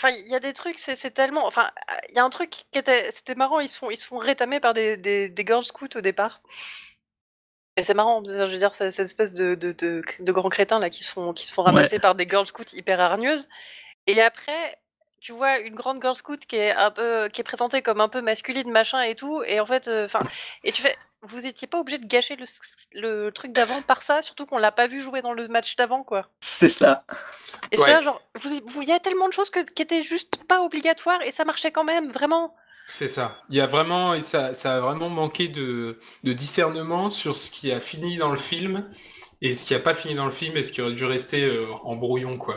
Enfin, il y a des trucs, c'est c'est tellement. Enfin, il y a un truc qui était. C'était marrant, ils se font, ils se font rétamer par des, des, des Girl Scouts au départ. Et c'est marrant, je veux dire, c'est cette espèce de, de, de, de grands crétins là qui se font, qui se font ramasser par des Girl Scouts hyper hargneuses. Et après, tu vois une grande girl scout qui est un peu, qui est présentée comme un peu masculine, machin et tout, et en fait, enfin, et tu fais, vous étiez pas obligé de gâcher le, le truc d'avant par ça, surtout qu'on l'a pas vu jouer dans le match d'avant, quoi. C'est ça. Et Ouais. ça, genre, il y a tellement de choses que, qui étaient juste pas obligatoires et ça marchait quand même, vraiment. C'est ça. Il y a vraiment, et ça, ça a vraiment manqué de, de discernement sur ce qui a fini dans le film et ce qui a pas fini dans le film et ce qui aurait dû rester euh, en brouillon, quoi.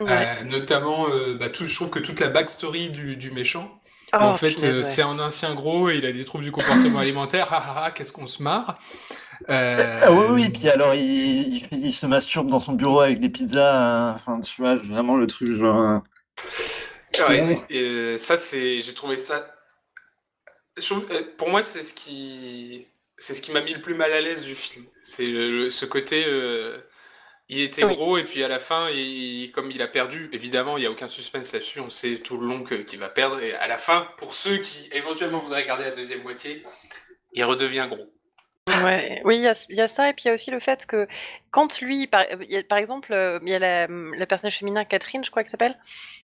Ouais. Euh, notamment, euh, bah, tout, je trouve que toute la backstory du, du méchant, Oh, en fait, euh, ouais. c'est un ancien gros et il a des troubles du comportement alimentaire. Ah ah ah, qu'est-ce qu'on se marre. Euh, Ah oui, oui, puis alors il, il, fait- il se masturbe dans son bureau avec des pizzas. euh, Enfin, tu vois, vraiment le truc genre. euh, Ouais, Ouais. et, ça c'est, j'ai trouvé ça. trouve- pour moi, c'est ce qui, c'est ce qui m'a mis le plus mal à l'aise du film. C'est ce côté, euh, il était Oui. gros et puis à la fin, il- comme il a perdu, évidemment, il y a aucun suspense là-dessus. On sait tout le long qu'il va perdre et à la fin, pour ceux qui éventuellement voudraient regarder la deuxième moitié, il redevient gros. Ouais, oui, il y a, il y a ça, et puis il y a aussi le fait que quand lui, a- par exemple, euh, il y a la, la personnage féminin Catherine, je crois qu'elle s'appelle,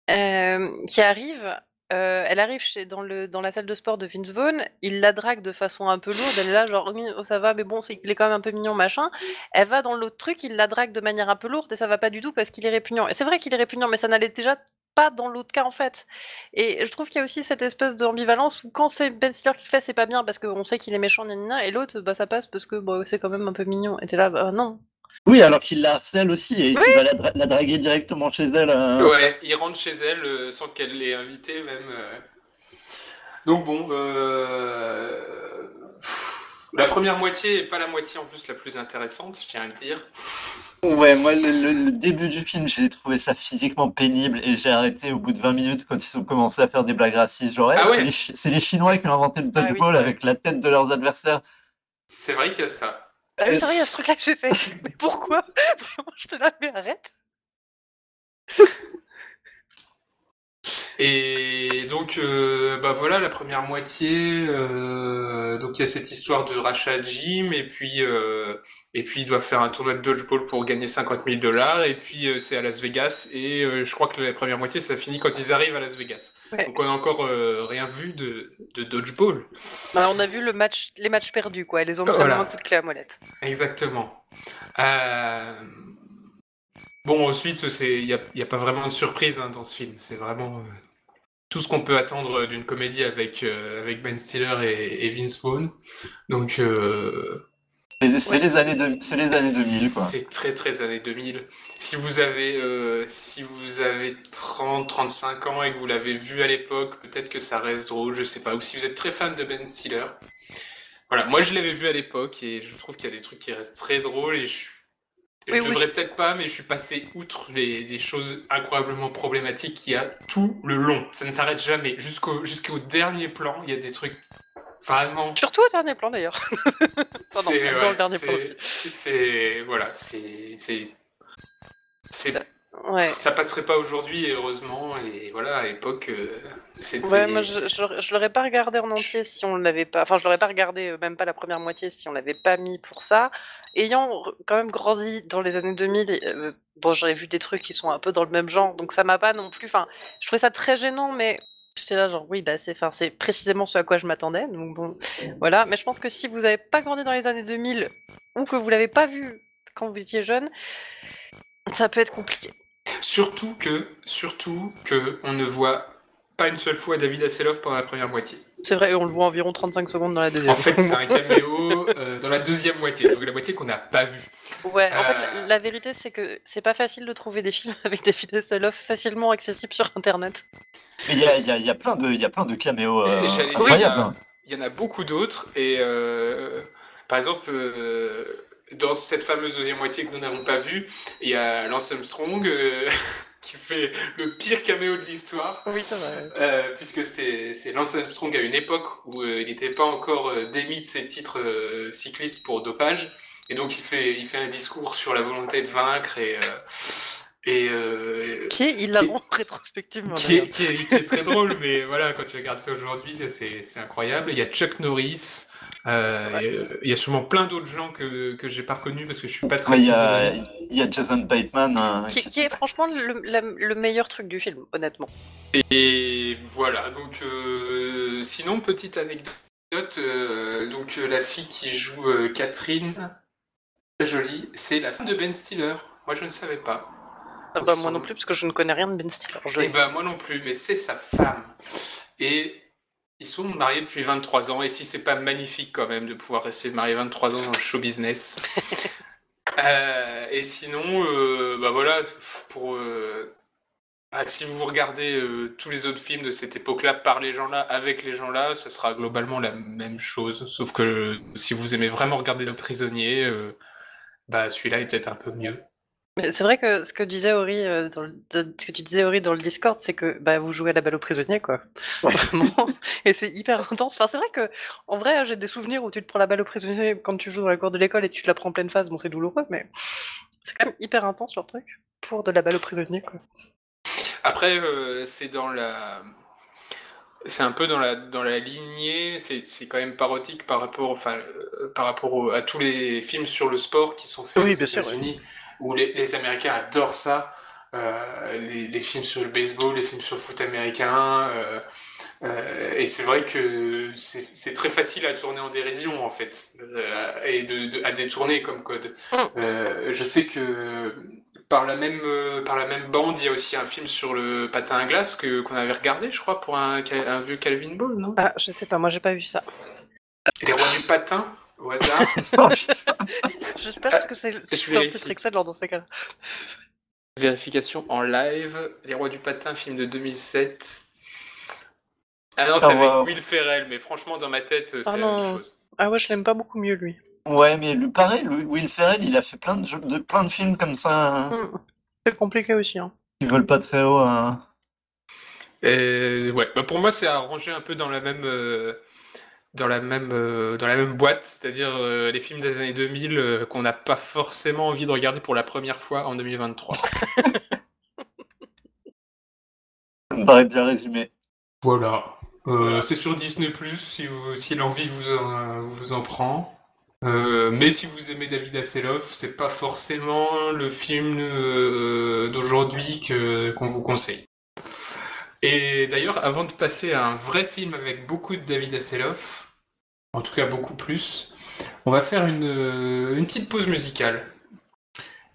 euh, qui arrive, euh, elle arrive chez, dans, le, dans la salle de sport de Vince Vaughn, il la drague de façon un peu lourde, elle est là, genre, oh, ça va, mais bon, c'est qu'il est quand même un peu mignon, machin. Elle va dans l'autre truc, il la drague de manière un peu lourde, et ça va pas du tout parce qu'il est répugnant. Et c'est vrai qu'il est répugnant, mais ça n'allait déjà pas dans l'autre cas en fait. Et je trouve qu'il y a aussi cette espèce d'ambivalence où quand c'est Ben Stiller qui le fait, c'est pas bien parce qu'on sait qu'il est méchant, gna, et l'autre, bah ça passe parce que bah, c'est quand même un peu mignon. Et t'es là, bah non. Oui, alors qu'il la harcèle aussi et qu'il va la, dra- la draguer directement chez elle. euh. Ouais, il rentre chez elle euh, sans qu'elle l'ait invité même. euh. Donc bon, euh, pff, la première moitié est pas la moitié en plus la plus intéressante, je tiens à le dire. Ouais, moi, le, le- le début du film, j'ai trouvé ça physiquement pénible et j'ai arrêté au bout de 20 minutes quand ils ont commencé à faire des blagues racistes. Genre, Ah c'est les, Chi- c'est les Chinois qui ont inventé le Ah oui, dodgeball c'est avec la tête de leurs adversaires. C'est vrai qu'il y a ça. Ah oui, c'est vrai, il y a ce truc-là que j'ai fait. Mais pourquoi? *laughs* Vraiment, je te la mais arrête. *laughs* Et donc, euh, bah voilà, la première moitié. euh, donc il y a cette histoire de rachat de gym, et puis euh, et puis ils doivent faire un tournoi de dodgeball pour gagner 50 000 dollars, et puis c'est à Las Vegas, et je crois que la première moitié ça finit quand ils arrivent à Las Vegas. Ouais. Donc on a encore rien vu de, de dodgeball. Bah, on a vu le match, les matchs perdus, quoi. Ils les ont pris Voilà. un coup de clé à molette. Exactement. Euh, Bon, ensuite, il n'y a, y a pas vraiment de surprise hein, dans ce film. C'est vraiment euh, tout ce qu'on peut attendre d'une comédie avec, euh, avec Ben Stiller et, et Vince Vaughn. Donc, euh, C'est Ouais. les années de- c'est les années 2000, quoi. c'est très très années 2000. Si vous avez euh, si vous avez 30 35 ans et que vous l'avez vu à l'époque, peut-être que ça reste drôle, je sais pas. Ou si vous êtes très fan de Ben Stiller. Voilà, moi je l'avais vu à l'époque et je trouve qu'il y a des trucs qui restent très drôles et je je Oui, oui. devrais peut-être pas, mais je suis passé outre les, les choses incroyablement problématiques qu'il y a tout le long. Ça ne s'arrête jamais. Jusqu'au jusqu'au dernier plan, il y a des trucs vraiment Surtout au dernier plan, d'ailleurs. *laughs* C'est dans ouais, le dernier plan c'est- voilà, c'est c'est Ouais. ça passerait pas aujourd'hui heureusement et voilà à l'époque euh, c'était Ouais, moi je, je, je l'aurais pas regardé en entier si on l'avait pas. Enfin, je l'aurais pas regardé, euh, même pas la première moitié, si on l'avait pas mis pour ça. Ayant quand même grandi dans les années 2000, et, euh, bon, j'avais vu des trucs qui sont un peu dans le même genre, donc ça m'a pas non plus. Enfin, je trouvais ça très gênant, mais j'étais là, genre, oui, bah, c'est enfin, précisément ce à quoi je m'attendais, donc bon, voilà. Mais je pense que si vous avez pas grandi dans les années 2000 ou que vous l'avez pas vu quand vous étiez jeune, ça peut être compliqué. surtout que surtout que on ne voit pas une seule fois David Hasselhoff pendant la première moitié. C'est vrai, on le voit environ 35 secondes dans la deuxième. En fait, c'est un *laughs* caméo euh, dans la deuxième moitié, donc la moitié qu'on n'a pas vue. Ouais, en fait, Euh. la, la vérité, c'est que c'est pas facile de trouver des films *laughs* avec David Hasselhoff facilement accessibles sur Internet. Mais il y a, il y a- il y a plein de, il y a plein de caméos euh, incroyables. hein. Il y en a beaucoup d'autres et euh, par exemple euh, dans cette fameuse deuxième moitié que nous n'avons pas vue, il y a Lance Armstrong euh, *laughs* qui fait le pire caméo de l'histoire. Oui, c'est vrai. Euh, puisque c'est c'est Lance Armstrong à une époque où euh, il n'était pas encore euh, démis de ses titres cyclistes pour dopage, et donc il fait, il fait un discours sur la volonté de vaincre et, et Qui est hilarant rétrospectivement. qui est, d'ailleurs. qui est- qui est très drôle, mais voilà, quand tu regardes ça aujourd'hui, c'est c'est incroyable. Il y a Chuck Norris, Euh, et, Il y a sûrement plein d'autres gens que, que j'ai pas reconnus parce que je suis pas très Il y, a, il y a Jason Bateman. euh, Qui, qui est franchement le, la- le meilleur truc du film, honnêtement. Et voilà, donc euh, sinon, petite anecdote, euh, donc euh, la fille qui joue euh, Catherine, très jolie, c'est la femme de Ben Stiller. Moi je ne savais pas. Ah bah, moi non plus, parce que je ne connais rien de Ben Stiller. Je- Eh ben moi non plus, mais c'est sa femme. Et ils sont mariés depuis 23 ans, et si c'est pas magnifique quand même de pouvoir rester marié 23 ans dans le show business. *laughs* Euh, et sinon, euh, bah voilà, pour euh, ah, si vous regardez tous les autres films de cette époque-là par les gens-là, avec les gens-là, ce sera globalement la même chose. Sauf que si vous aimez vraiment regarder Le Prisonnier, bah celui-là est peut-être un peu mieux. Mais c'est vrai que ce que disait Ori, euh, dans le, de- ce que tu disais Ori dans le Discord, c'est que bah vous jouez à la balle aux prisonniers quoi. *laughs* Vraiment. Et c'est hyper intense. Enfin c'est vrai que en vrai j'ai des souvenirs où tu te prends la balle aux prisonniers quand tu joues dans la cour de l'école et tu te la prends en pleine face. Bon c'est douloureux mais c'est quand même hyper intense leur truc pour de la balle aux prisonniers quoi. Après, euh, c'est dans la. C'est un peu dans la, dans la lignée, c'est c'est quand même parodique par rapport, enfin, euh, par rapport au- à tous les films sur le sport qui sont faits Oui, aux bien sûr, États-Unis, où les, les Américains adorent ça. euh, les, les films sur le baseball, les films sur le foot américain. euh, euh, et c'est vrai que c'est très facile à tourner en dérision, en fait, euh, et de, de- à détourner comme code. Mm. Euh, je sais que par la même, par la même bande, il y a aussi un film sur le patin à glace que qu'on avait regardé, je crois, pour un, un vieux Calvin Ball, non? Ah je sais pas, moi j'ai pas vu ça. Patin, au hasard. *laughs* J'espère parce que c'est je c'est un vérifie. peu excellent dans ces cas-là. Vérification en live. Les rois du patin, film de 2007. Ah non, Ah, c'est avec wow. Will Ferrell, mais franchement, dans ma tête, c'est Ah la même non. chose. Ah ouais je l'aime pas beaucoup mieux lui. Ouais, mais lui, pareil, lui, Will Ferrell, il a fait plein de, jeux- de, plein de films comme ça hein, Mm. C'est compliqué aussi hein. qui volent pas très haut. hein. Et ouais, bah pour moi, c'est arrangé un peu dans la même, euh, dans la même, euh, dans la même boîte, c'est-à-dire euh, les films des années 2000 euh, qu'on n'a pas forcément envie de regarder pour la première fois en 2023. Ça me paraît bien résumé. Voilà. Euh, c'est sur Disney si, vous, si l'envie vous en, vous en prend. Euh, mais si vous aimez David Hasselhoff, c'est pas forcément le film euh, d'aujourd'hui que qu'on vous conseille. Et d'ailleurs, avant de passer à un vrai film avec beaucoup de David Hasselhoff, en tout cas beaucoup plus, on va faire une, euh, une petite pause musicale.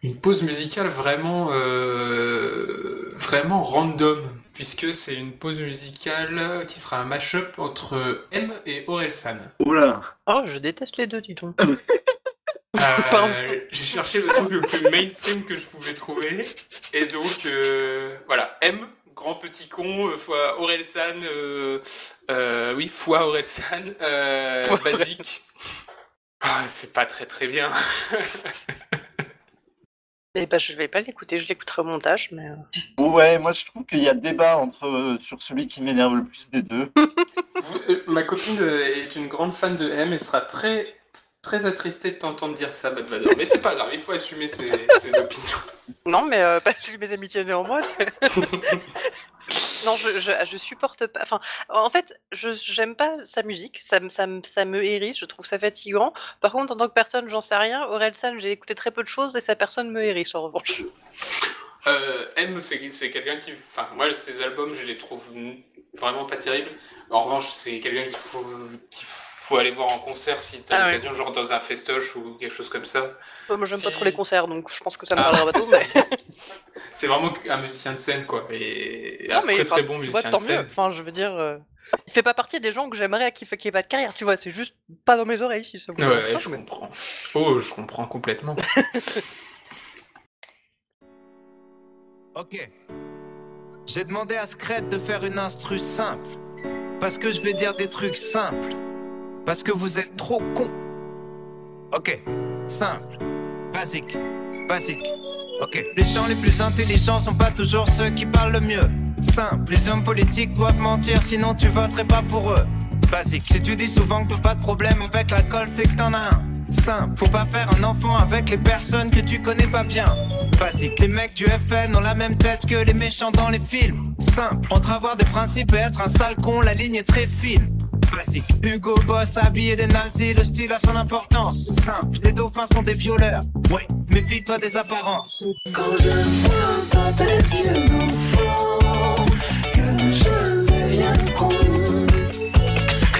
Une pause musicale vraiment, euh, vraiment random, puisque c'est une pause musicale qui sera un mash-up entre M et Orelsan. Oula. Oh je déteste les deux dis donc. Euh, *laughs* J'ai cherché le truc le plus mainstream que je pouvais trouver, et donc euh, voilà, M, grand petit con, euh, fois Orelsan, euh, euh, oui, fois Orelsan, euh, basique. Ah, c'est pas très très bien. *laughs* Et bah je vais pas l'écouter, je l'écouterai au montage mais. Ouais, moi je trouve qu'il y a débat entre euh, sur celui qui m'énerve le plus des deux. Vous- *laughs* euh, ma copine est une grande fan de M et sera très très attristée de t'entendre dire ça, Bad Vador. Mais c'est pas grave, il faut assumer ses, ses *laughs* opinions. Non, mais euh, bah, mes amitiés néanmoins. *laughs* non, je, je, je supporte pas. Enfin, en fait, je j'aime pas sa musique. Ça, me- ça, me- ça me hérisse. Je trouve ça fatigant. Par contre, en tant que personne, j'en sais rien. Orelsan, j'ai écouté très peu de choses et sa personne me hérisse en revanche. Euh, M, c'est quelqu'un qui. Enfin, moi, ses albums, je les trouve vraiment pas terribles. En revanche, c'est quelqu'un qu'il faut, qu'il faut aller voir en concert si t'as Ah ouais. l'occasion, genre dans un festoche ou quelque chose comme ça. Euh, Moi, j'aime pas Si. trop les concerts, donc je pense que ça me Ah. parlera pas tout. Mais... *laughs* C'est vraiment un musicien de scène, quoi. Et non, un très très bon vois, musicien tant de mieux. scène. Enfin, je veux dire, euh, il fait pas partie des gens que j'aimerais qu'il fait qu'il ait pas de carrière. Tu vois, c'est juste pas dans mes oreilles si ça vous Ouais, pas, je mais- comprends. Oh, je comprends complètement. *laughs* Ok. J'ai demandé à Scred de faire une instru simple. Parce que je vais dire des trucs simples. Parce que vous êtes trop cons. Ok. Simple. Basique. Basique. Ok. Les gens les plus intelligents sont pas toujours ceux qui parlent le mieux. Simple. Les hommes politiques doivent mentir, sinon tu voterais pas pour eux. Basique. Si tu dis souvent que t'as pas de problème avec l'alcool, c'est que t'en as un. Simple. Faut pas faire un enfant avec les personnes que tu connais pas bien. Basique. Les mecs du FN ont la même tête que les méchants dans les films. Simple. Entre avoir des principes et être un sale con, la ligne est très fine. Basique. Hugo Boss habillé des nazis, le style a son importance. Simple, les dauphins sont des violeurs. Ouais, méfie-toi des apparences. Quand je vois dans tes yeux d'enfant que je deviens con,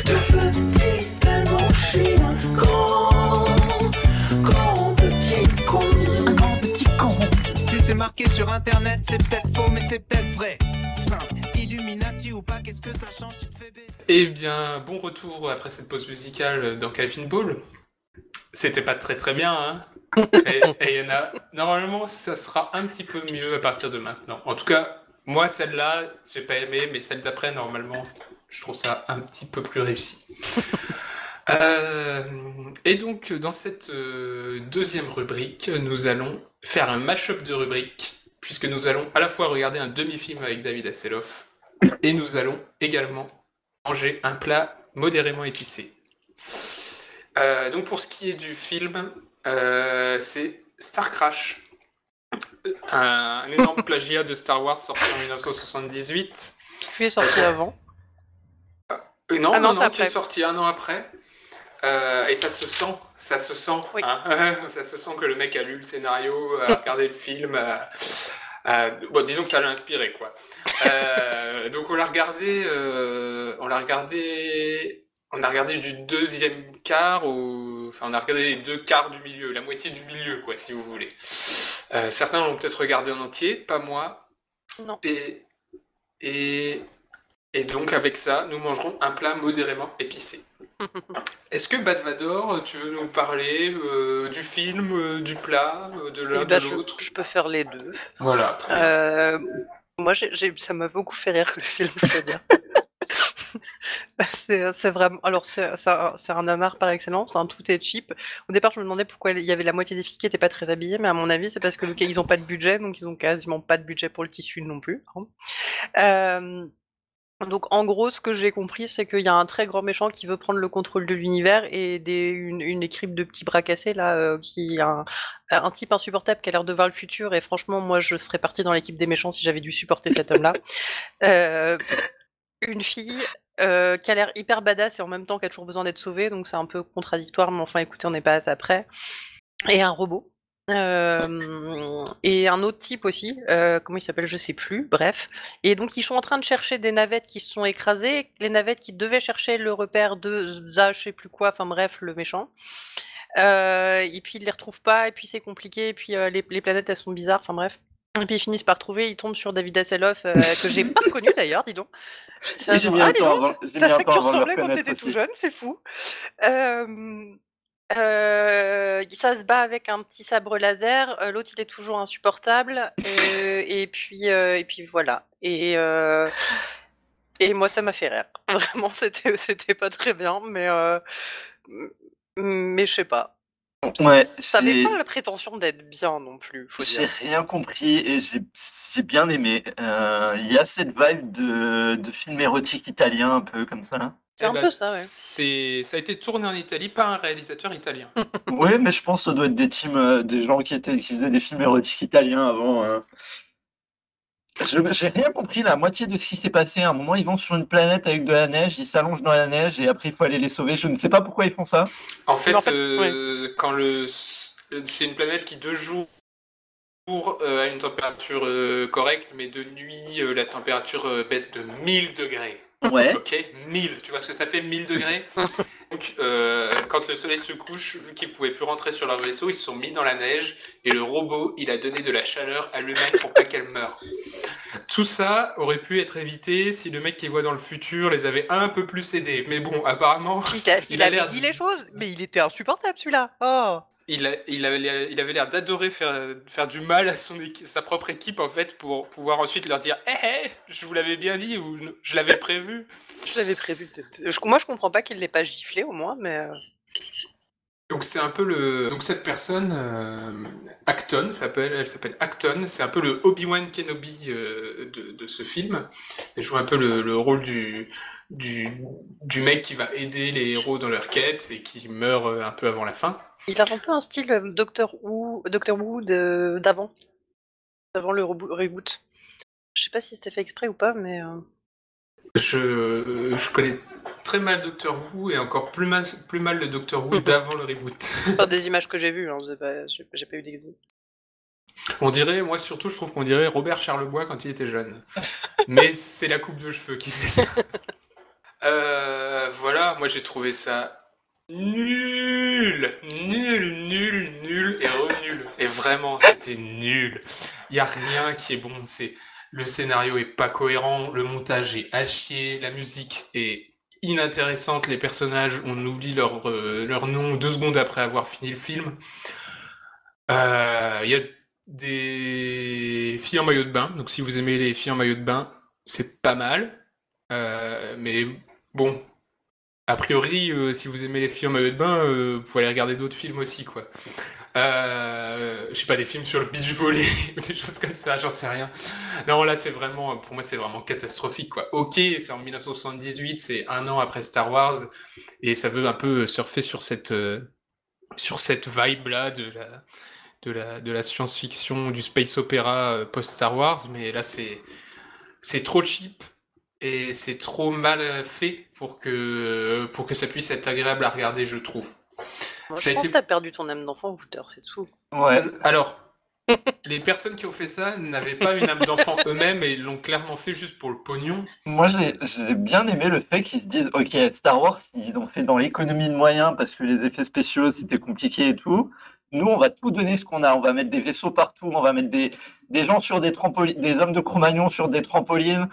que je me dis tellement je suis un grand, grand petit con? Un grand petit con. Si c'est marqué sur internet, c'est peut-être faux, mais c'est peut-être vrai. Simple, ou pas, qu'est-ce que ça change Tu te fais baiser. Eh bien, bon retour après cette pause musicale dans Calvin Ball. C'était pas très très bien, hein *laughs* Et et il y en a. Normalement, ça sera un petit peu mieux à partir de maintenant. En tout cas, moi, celle-là, j'ai pas aimé, mais celle d'après, normalement, je trouve ça un petit peu plus réussi. *laughs* Euh, et donc, dans cette euh, deuxième rubrique, nous allons faire un mash-up de rubriques, puisque nous allons à la fois regarder un demi-film avec David Hasselhoff, et nous allons également manger un plat modérément épicé. Euh, donc pour ce qui est du film, euh, c'est Star Crash, un, un énorme *laughs* plagiat de Star Wars sorti en 1978. Qui est sorti avant? Euh, non, Ah non, non, non, qui est sorti un an après. Euh, et ça se sent, ça se sent, Oui. hein. *laughs* ça se sent que le mec a lu le scénario, a *laughs* regardé le film. A- bon, disons que ça l'a inspiré, quoi. Euh, donc on l'a regardé, euh, on l'a regardé, on a regardé du deuxième quart au, enfin on a regardé les deux quarts du milieu, la moitié du milieu, quoi, si vous voulez. Euh, certains l'ont peut-être regardé en entier, pas moi. Non. Et et et donc avec ça, nous mangerons un plat modérément épicé. Est-ce que Bad Vador, tu veux nous parler euh, du film, euh, du plat, euh, de l'un Eh ben, de l'autre? je peux faire les deux. Voilà. très bien. Moi, ça m'a beaucoup fait rire le film, je veux dire. *laughs* c'est, vraiment. Alors, c'est, un, un nanar par excellence, hein, tout est cheap. Au départ, je me demandais pourquoi il y avait la moitié des filles qui n'étaient pas très habillées, mais à mon avis, c'est parce que le- ils ont pas de budget, donc ils ont quasiment pas de budget pour le tissu non plus. hein. Donc en gros, ce que j'ai compris, c'est qu'il y a un très grand méchant qui veut prendre le contrôle de l'univers et une, équipe de petits bras cassés là, euh, qui un, un type insupportable qui a l'air de voir le futur. Et franchement, moi, je serais partie dans l'équipe des méchants si j'avais dû supporter cet homme-là. Euh, une fille euh, qui a l'air hyper badass et en même temps qui a toujours besoin d'être sauvée, donc c'est un peu contradictoire. Mais enfin, écoutez, on n'est pas à ça près. Et un robot. Euh, et un autre type aussi, euh, comment il s'appelle, je sais plus, bref. Et donc ils sont en train de chercher des navettes qui se sont écrasées, les navettes qui devaient chercher le repère de Za, je sais plus quoi, enfin bref, le méchant. Euh, et puis ils les retrouvent pas, et puis c'est compliqué, et puis euh, les, les planètes elles sont bizarres, enfin bref. Et puis ils finissent par trouver, ils tombent sur David Hasselhoff, euh, que j'ai pas connu *laughs* d'ailleurs, dis donc. Genre, mis un ah, dis donc, avant- ça le ressemblais quand t'étais tout jeune, c'est fou. Euh, euh, ça se bat avec un petit sabre laser. euh, L'autre, il est toujours insupportable. euh, et puis, euh, et puis voilà. Et et moi, ça m'a fait rire. *laughs* Vraiment, c'était c'était pas très bien, mais mais je sais pas. Ouais, ça avait j'ai- pas la prétention d'être bien non plus, J'ai rien compris et j'ai j'ai bien aimé. Il y a cette vibe de, de film érotique italien un peu comme ça. C'est Eh un ben, peu ça, ouais. C'est, ça a été tourné en Italie par un réalisateur italien. *laughs* Ouais, mais je pense que ça doit être des teams, euh, des gens qui étaient qui faisaient des films érotiques italiens avant. euh. Je j'ai rien compris la moitié de ce qui s'est passé. À un moment, ils vont sur une planète avec de la neige, ils s'allongent dans la neige et après il faut aller les sauver. Je ne sais pas pourquoi ils font ça. En fait, en fait, euh, quand le, c'est une planète qui de jour euh, a une température euh, correcte, mais de nuit, euh, la température euh, baisse de 1000 degrés. Ouais. Ok, 1000. Tu vois ce que ça fait 1000 degrés *laughs* Donc, euh, quand le soleil se couche, vu qu'ils pouvaient plus rentrer sur leur vaisseau, ils se sont mis dans la neige et le robot, il a donné de la chaleur à l'humaine pour pas qu'elle meure. Tout ça aurait pu être évité si le mec qui voit dans le futur les avait un peu plus aidés. Mais bon, apparemment, Il, a- il avait dit les choses, mais il était insupportable celui-là. Oh. Il, avait, l'air- d'adorer faire, du mal à son sa propre équipe en fait pour pouvoir ensuite leur dire hé hé je vous l'avais bien dit ou je l'avais prévu Je l'avais prévu. moi, je comprends pas qu'il l'ait pas giflé au moins, mais. Donc c'est un peu le donc cette personne euh, Acton s'appelle elle s'appelle Acton. C'est un peu le Obi-Wan Kenobi euh, de, ce film. Elle joue un peu le, le rôle du, du mec qui va aider les héros dans leur quête et qui meurt euh, un peu avant la fin. Il a un peu un style Doctor Who, Doctor Who d'avant, d'avant le rebo- reboot. Je sais pas si c'était fait exprès ou pas, mais Je, je connais très mal Doctor Who et encore plus mal, plus mal le Doctor Who d'avant le reboot. *laughs* Pas des images que j'ai vues, hein, j'ai pas, j'ai pas eu d'exemple. On dirait, moi surtout, je trouve qu'on dirait Robert Charlebois quand il était jeune. Mais c'est la coupe de cheveux qui fait ça. *laughs* Euh, voilà, moi j'ai trouvé ça nul, nul, nul, nul et re-nul. Et vraiment, c'était nul. Il y a rien qui est bon. C'est le scénario est pas cohérent, le montage est à chier, la musique est inintéressante, les personnages, on oublie leur, euh, nom deux secondes après avoir fini le film. Euh, Il y a des filles en maillot de bain, donc si vous aimez les filles en maillot de bain, c'est pas mal. Euh, mais bon, a priori, si vous aimez les films en maillot de bain, vous pouvez aller regarder d'autres films aussi, quoi. Euh, je sais pas, des films sur le beach volley *laughs* des choses comme ça, j'en sais rien. Non, là, c'est vraiment, pour moi, c'est vraiment catastrophique, quoi. Ok, c'est en 1978, c'est un an après Star Wars, et ça veut un peu surfer sur cette, euh, sur cette vibe-là de la, de la, de la science-fiction, du space opéra euh, post-Star Wars, mais là, c'est, c'est trop cheap et c'est trop mal fait pour que, pour que ça puisse être agréable à regarder, je trouve. Moi, Ça a je pense été- que t'as perdu ton âme d'enfant, Wouter, c'est tout. Ouais. Alors, *laughs* les personnes qui ont fait ça n'avaient pas une âme d'enfant *laughs* eux-mêmes et ils l'ont clairement fait juste pour le pognon. Moi, j'ai bien aimé le fait qu'ils se disent, OK, Star Wars, ils ont fait dans l'économie de moyens parce que les effets spéciaux, c'était compliqué et tout. Nous, on va tout donner ce qu'on a. On va mettre des vaisseaux partout, on va mettre des, des gens sur des trampolines, des hommes de Cro-Magnon sur des trampolines,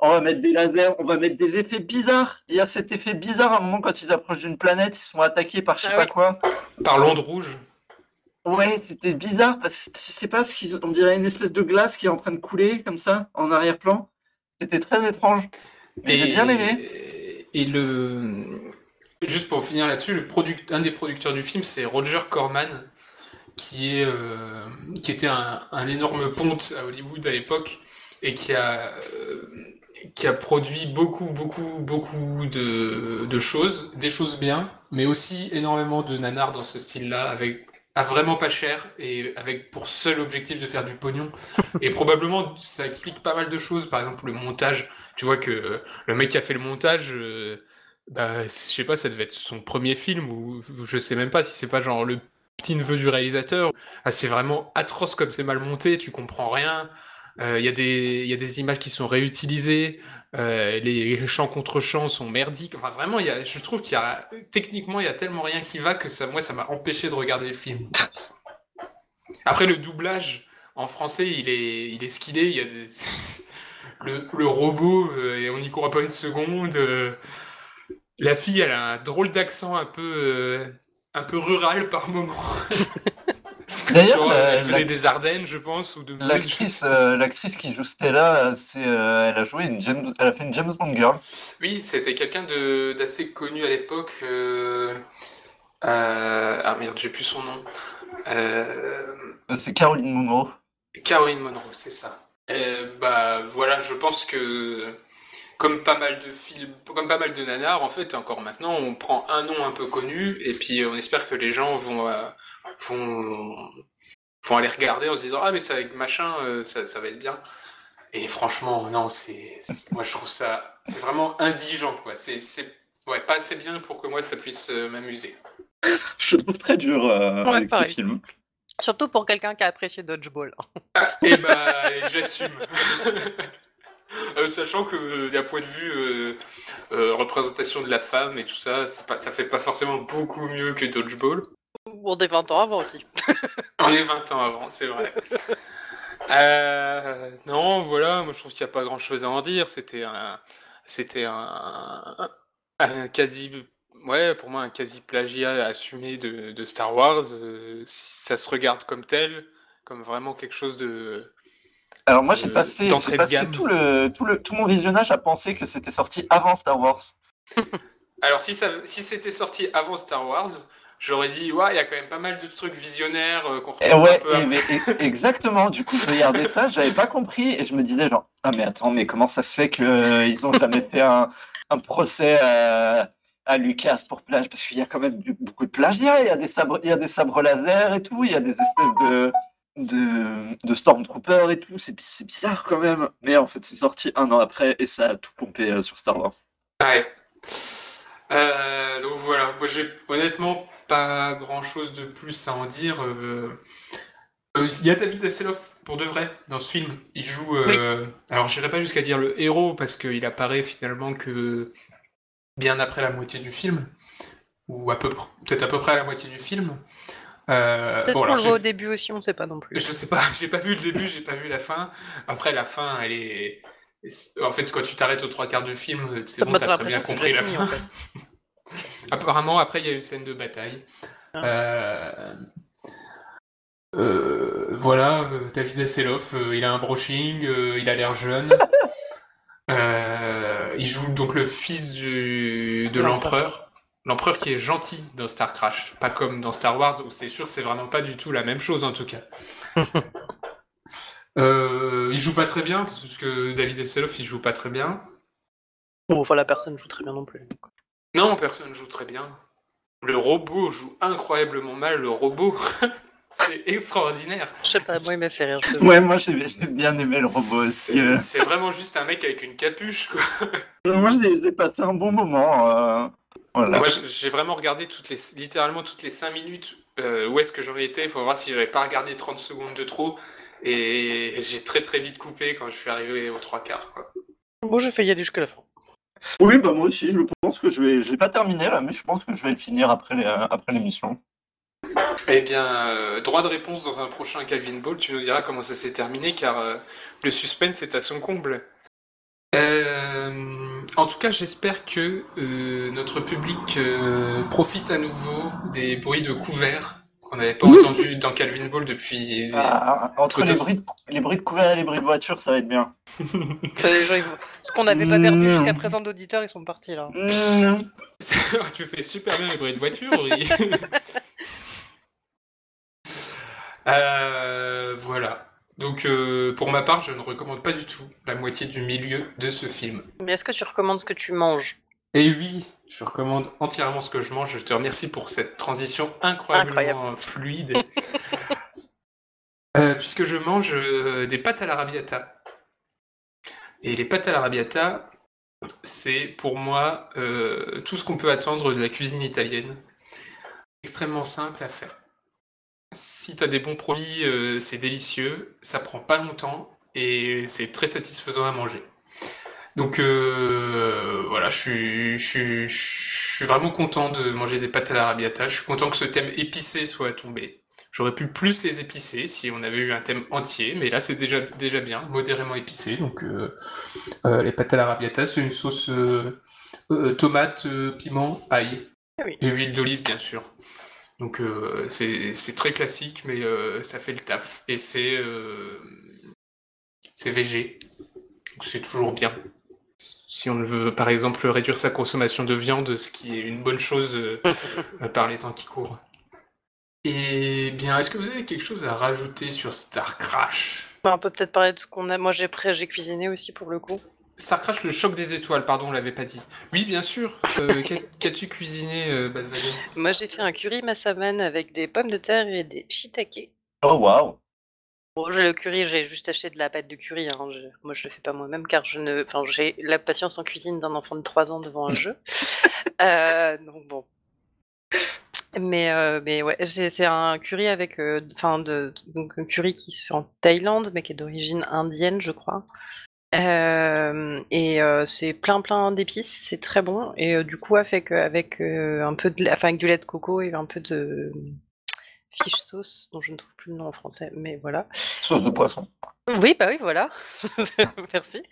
on va mettre des lasers, on va mettre des effets bizarres. Il y a cet effet bizarre à un moment quand ils approchent d'une planète, ils sont attaqués par je sais Ah pas oui. quoi. Par l'onde rouge. Ouais, c'était bizarre parce que je sais pas ce qu'ils, on dirait une espèce de glace qui est en train de couler comme ça en arrière-plan. C'était très étrange. Mais j'ai bien aimé. Et le. Juste pour finir là-dessus, le product... un des producteurs du film, c'est Roger Corman, qui, est, euh, qui était un, un énorme ponte à Hollywood à l'époque et qui a, euh, qui a produit beaucoup, beaucoup, beaucoup de, de choses, des choses bien, mais aussi énormément de nanars dans ce style-là, avec à vraiment pas cher et avec pour seul objectif de faire du pognon. *laughs* Et probablement, ça explique pas mal de choses. Par exemple, le montage. Tu vois que le mec qui a fait le montage, euh, bah, je sais pas, ça devait être son premier film ou ou je sais même pas si c'est pas genre le petit neveu du réalisateur. Ah, c'est vraiment atroce comme c'est mal monté, tu comprends rien. Euh, Il y, a des- images qui sont réutilisées, euh, les chants contre chants sont merdiques. Enfin, vraiment, je trouve qu'il y a techniquement, il y a tellement rien qui va que ça, moi, ça m'a empêché de regarder le film. Après, le doublage en français, il est, il est. Il y a *laughs* le, robot, euh, et on n'y croit pas une seconde. La fille, elle a un drôle d'accent un peu, un peu rural par moment. *laughs* D'ailleurs, elle venait la- des Ardennes, je pense, ou de. L'actrice, euh, l'actrice qui joue Stella, euh, c'est, euh, elle a joué une James, elle a fait une James Bond girl. Oui, c'était quelqu'un de- d'assez connu à l'époque. euh, euh, Ah merde, j'ai plus son nom. Euh, Euh, C'est Caroline Munro. Caroline Monroe, c'est ça. Euh, bah voilà, je pense que comme pas mal de films, comme pas mal de nanars, en fait, encore maintenant, on prend un nom un peu connu et puis on espère que les gens vont euh, vont, vont aller regarder en se disant ah mais c'est avec machin, euh, ça, ça va être bien. Et franchement, non, c'est moi je trouve ça c'est vraiment indigent quoi. C'est c'est ouais pas assez bien pour que moi ça puisse euh, m'amuser. *laughs* Je trouve très dur euh, Ouais, avec ce pareil. film. Surtout pour quelqu'un qui a apprécié Dodgeball. Et bah, j'assume. *laughs* Euh, sachant que euh, d'un point de vue euh, représentation de la femme et tout ça, pas, ça fait pas forcément beaucoup mieux que Dodgeball. Bon, des 20 ans avant aussi. *laughs* On est 20 ans avant, c'est vrai. *laughs* Non, voilà, moi je trouve qu'il n'y a pas grand chose à en dire. C'était un, c'était un, un quasi, ouais, pour moi un quasi plagiat assumé de, de Star Wars. Ça se regarde comme tel, comme vraiment quelque chose de, Alors moi j'ai Euh, passé, tout le, tout le, tout mon visionnage à penser que c'était sorti avant Star Wars. *laughs* Alors si ça, si c'était sorti avant Star Wars, j'aurais dit ouais, il y a quand même pas mal de trucs visionnaires euh, qu'on Et retrouve ouais, un peu et- après. mais- et- exactement. Du coup, je regardais ça, j'avais pas compris et je me disais genre ah mais attends, mais comment ça se fait que euh, ont jamais fait un, un procès à, à Lucas pour plage parce qu'il y a quand même du- beaucoup de plagiat. Il y a des sabres, il y a des sabres laser et tout, il y a des espèces de de, de Stormtroopers et tout. C'est bi- c'est bizarre quand même. Mais en fait, c'est sorti un an après et ça a tout pompé euh, sur Star Wars. Ouais. Euh, donc voilà, moi j'ai honnêtement pas grand chose de plus à en dire. Euh, euh, Il y a David Hasselhoff pour de vrai dans ce film. Il joue. euh, Alors j'irai pas jusqu'à dire le héros parce qu'il apparaît finalement que bien après la moitié du film ou à peu près, peut-être à peu près à la moitié du film. Euh, Peut-être bon, qu'on le voit au début aussi, on sait pas non plus. je sais pas, *laughs* j'ai pas vu le début, j'ai pas vu la fin. Après, la fin, elle est. En fait, quand tu t'arrêtes aux trois quarts du film, c'est bon, t'as très bien compris la fin. en *laughs* fait. Apparemment, après, il y a une scène de bataille. Euh, euh, voilà, euh, David Hasselhoff, euh, il a un brushing, euh, il a l'air jeune. *laughs* Il joue donc le fils du, de l'empereur. L'empereur qui est gentil dans Star Crash, pas comme dans Star Wars où c'est sûr que c'est vraiment pas du tout la même chose en tout cas. *laughs* Euh, il joue pas très bien parce que David Hasselhoff il joue pas très bien. Bon, enfin, la personne joue très bien non plus. Non, personne joue très bien. Le robot joue incroyablement mal. Le robot, *laughs* c'est extraordinaire. Je sais pas, moi il m'a fait rire. *laughs* Ouais, moi j'ai bien aimé le robot aussi. C'est euh. c'est vraiment juste un mec avec une capuche. Quoi. Moi j'ai j'ai passé un bon moment. euh, Voilà. Moi, j'ai vraiment regardé toutes les, littéralement toutes les 5 minutes euh, où est-ce que j'en étais pour voir si j'avais pas regardé 30 secondes de trop. Et j'ai très très vite coupé quand je suis arrivé aux trois quarts. Quoi. Bon, j'ai failli y aller jusqu'à la fin. Oui, bah moi aussi, je pense que je vais. Je l'ai pas terminé là, mais je pense que je vais le finir après les- après l'émission. Eh bien, euh, droit de réponse dans un prochain Calvin Ball, tu nous diras comment ça s'est terminé car euh, le suspense est à son comble. Euh, en tout cas, j'espère que euh, notre public euh, profite à nouveau des bruits de couverts qu'on n'avait pas entendus dans Calvin Ball depuis. Ah, entre les bruits, de, les bruits de couvert et les bruits de voiture, ça va être bien. Ce qu'on n'avait pas perdu jusqu'à présent d'auditeurs, ils sont partis là. *laughs* Tu fais super bien les bruits de voiture. *laughs* Euh, voilà. Donc, euh, pour ma part, je ne recommande pas du tout la moitié du milieu de ce film. Mais est-ce que tu recommandes ce que tu manges? Et oui, je recommande entièrement ce que je mange. Je te remercie pour cette transition incroyablement fluide. Euh, puisque je mange euh, des pâtes à l'arabiata. Et les pâtes à l'arabiata, c'est pour moi tout ce qu'on peut attendre de la cuisine italienne. Extrêmement simple à faire. Si tu as des bons produits, euh, c'est délicieux, ça prend pas longtemps et c'est très satisfaisant à manger. Donc euh, voilà, je suis, je, suis, je suis vraiment content de manger des pâtes à l'arabiata. Je suis content que ce thème épicé soit tombé. J'aurais pu plus les épicer si on avait eu un thème entier, mais là c'est déjà, déjà bien, modérément épicé. Donc euh, euh, les pâtes à l'arabiata, c'est une sauce tomate, piment, ail Ah et huile d'olive bien sûr. Donc euh, c'est c'est très classique, mais euh, ça fait le taf. Et c'est euh, c'est végé. Donc c'est toujours bien. Si on veut par exemple réduire sa consommation de viande, ce qui est une bonne chose euh, *laughs* par les temps qui courent. Et bien, est-ce que vous avez quelque chose à rajouter sur Star Crash Bah, On peut peut-être parler de ce qu'on a. Moi j'ai prêt, j'ai cuisiné aussi pour le coup. Star Crash, le choc des étoiles, pardon, on l'avait pas dit. Oui, bien sûr. Euh, *laughs* qu'a- Qu'as-tu cuisiné, euh, Bad Valley Moi j'ai fait un curry massaman avec des pommes de terre et des shiitake. Oh waouh! Bon, j'ai le curry, j'ai juste acheté de la pâte de curry. hein, je- Moi, je le fais pas moi-même car je ne, enfin, j'ai la patience en cuisine d'un enfant de 3 ans devant un jeu. *laughs* Euh, donc bon. Mais, euh, mais ouais, j'ai- c'est un curry avec, euh, enfin, de, donc un curry qui se fait en Thaïlande, mais qui est d'origine indienne, je crois. Euh, et euh, c'est plein plein d'épices, c'est très bon. Et euh, du coup, avec, avec un peu de, enfin, avec du lait de coco et un peu de fish sauce, dont je ne trouve plus le nom en français, mais voilà. Sauce de poisson. Oui, bah oui, voilà. *laughs* Merci.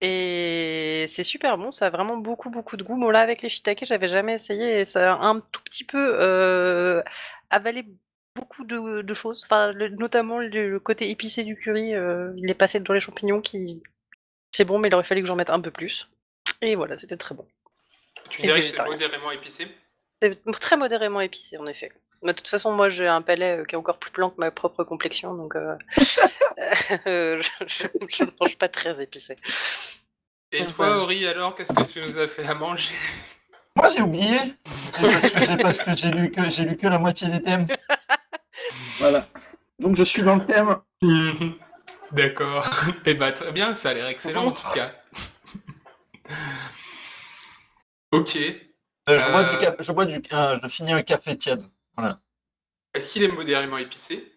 Et c'est super bon, ça a vraiment beaucoup beaucoup de goût. Bon là avec les shiitake, j'avais jamais essayé et ça a un tout petit peu avalé beaucoup de, de choses. Enfin, le- notamment le, le côté épicé du curry, euh, il est passé dans les champignons qui c'est bon, mais il aurait fallu que j'en mette un peu plus. Et voilà, c'était très bon. Tu Et dirais que c'est modérément épicé? C'est très modérément épicé en effet. Mais de toute façon, moi j'ai un palais euh, qui est encore plus blanc que ma propre complexion, donc euh, *laughs* euh, je, je, je ne mange pas très épicé. Et Enfin. toi, Ori, alors, qu'est-ce que tu nous as fait à manger? Moi j'ai oublié! Parce que j'ai parce que j'ai lu que j'ai lu que la moitié des thèmes. *laughs* Voilà. Donc je suis dans le thème. *laughs* D'accord. *laughs* Eh bah, très bien, ça a l'air excellent en tout cas. *laughs* ok. Euh, je, bois Euh. du ca- je bois du, euh, je finis un café tiède. Voilà. Est-ce qu'il est modérément épicé?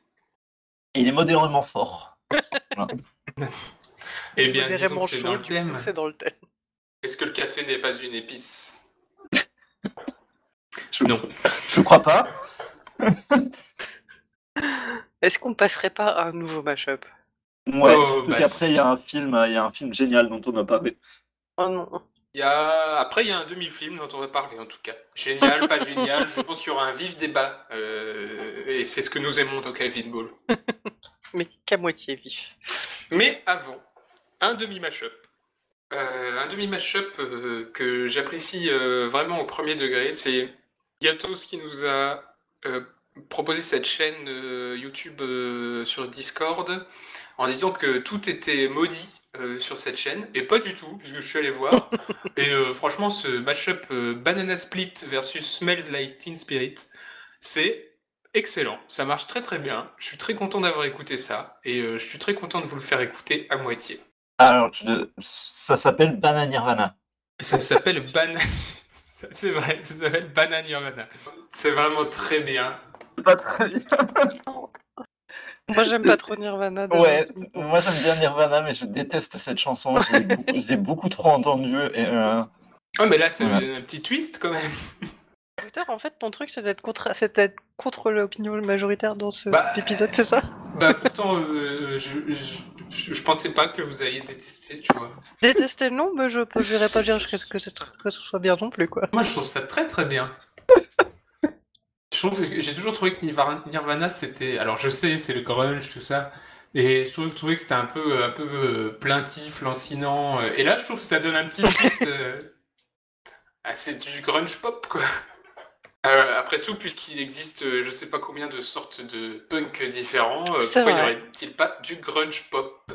Et il est modérément fort. *laughs* Eh bien, disons que c'est chaud, dans le du coup, thème. C'est dans le thème. Est-ce que le café n'est pas une épice? Je- Non. Je crois pas. Est-ce qu'on passerait pas à un nouveau mashup? Ouais, Oh, surtout bah, qu'après, il y a un film, euh, il y a un film génial dont on a parlé. Oh non. Il y a... Après, il y a un demi-film dont on va parler, en tout cas. Génial, pas *laughs* génial. Je pense qu'il y aura un vif débat. euh, Et c'est ce que nous aimons dans Calvin Ball. *laughs* Mais qu'à moitié vif. Mais avant, un demi-mashup. Euh, un demi-mashup euh, que j'apprécie euh, vraiment au premier degré, c'est Gatos qui nous a euh, proposé cette chaîne euh, YouTube euh, sur Discord en disant que tout était maudit euh, sur cette chaîne, et pas du tout, puisque je suis allé voir. *laughs* et franchement, ce euh, Banana Split versus Smells Like Teen Spirit, c'est excellent. Ça marche très très bien. Je suis très content d'avoir écouté ça, et je suis très content de vous le faire écouter à moitié. Alors, je- ça s'appelle Banana Nirvana. Ça s'appelle Banana. *laughs* C'est vrai, ça s'appelle Banana Nirvana. C'est vraiment très bien. Pas très bien. Moi, j'aime pas trop Nirvana. Ouais, moi j'aime bien Nirvana, mais je déteste cette chanson. Je l'ai beaucoup, je l'ai beaucoup trop entendue. Et, euh, Ah, mais là, c'est un petit twist quand même. *laughs* Twitter, en fait, ton truc, c'est d'être contre, c'est d'être contre l'opinion majoritaire dans ce Bah, cet épisode, c'est ça? Bah, pourtant, euh, je, je, je- je pensais pas que vous alliez détester, tu vois. Détester, non, mais je ne verrais pas dire que, que, que ce soit bien non plus, quoi. Moi, je trouve ça très très bien. Trouve j'ai toujours trouvé que Nirvana, c'était. Alors, je sais, c'est le grunge, tout ça. Et je trouvais, que c'était un peu, un peu euh, plaintif, lancinant. euh, Et là, je trouve que ça donne un petit twist. euh, *laughs* ah, c'est du grunge pop, quoi. Euh, après tout, puisqu'il existe euh, je sais pas combien de sortes de punk différents, euh, pourquoi y vrai. aurait-il pas du grunge pop?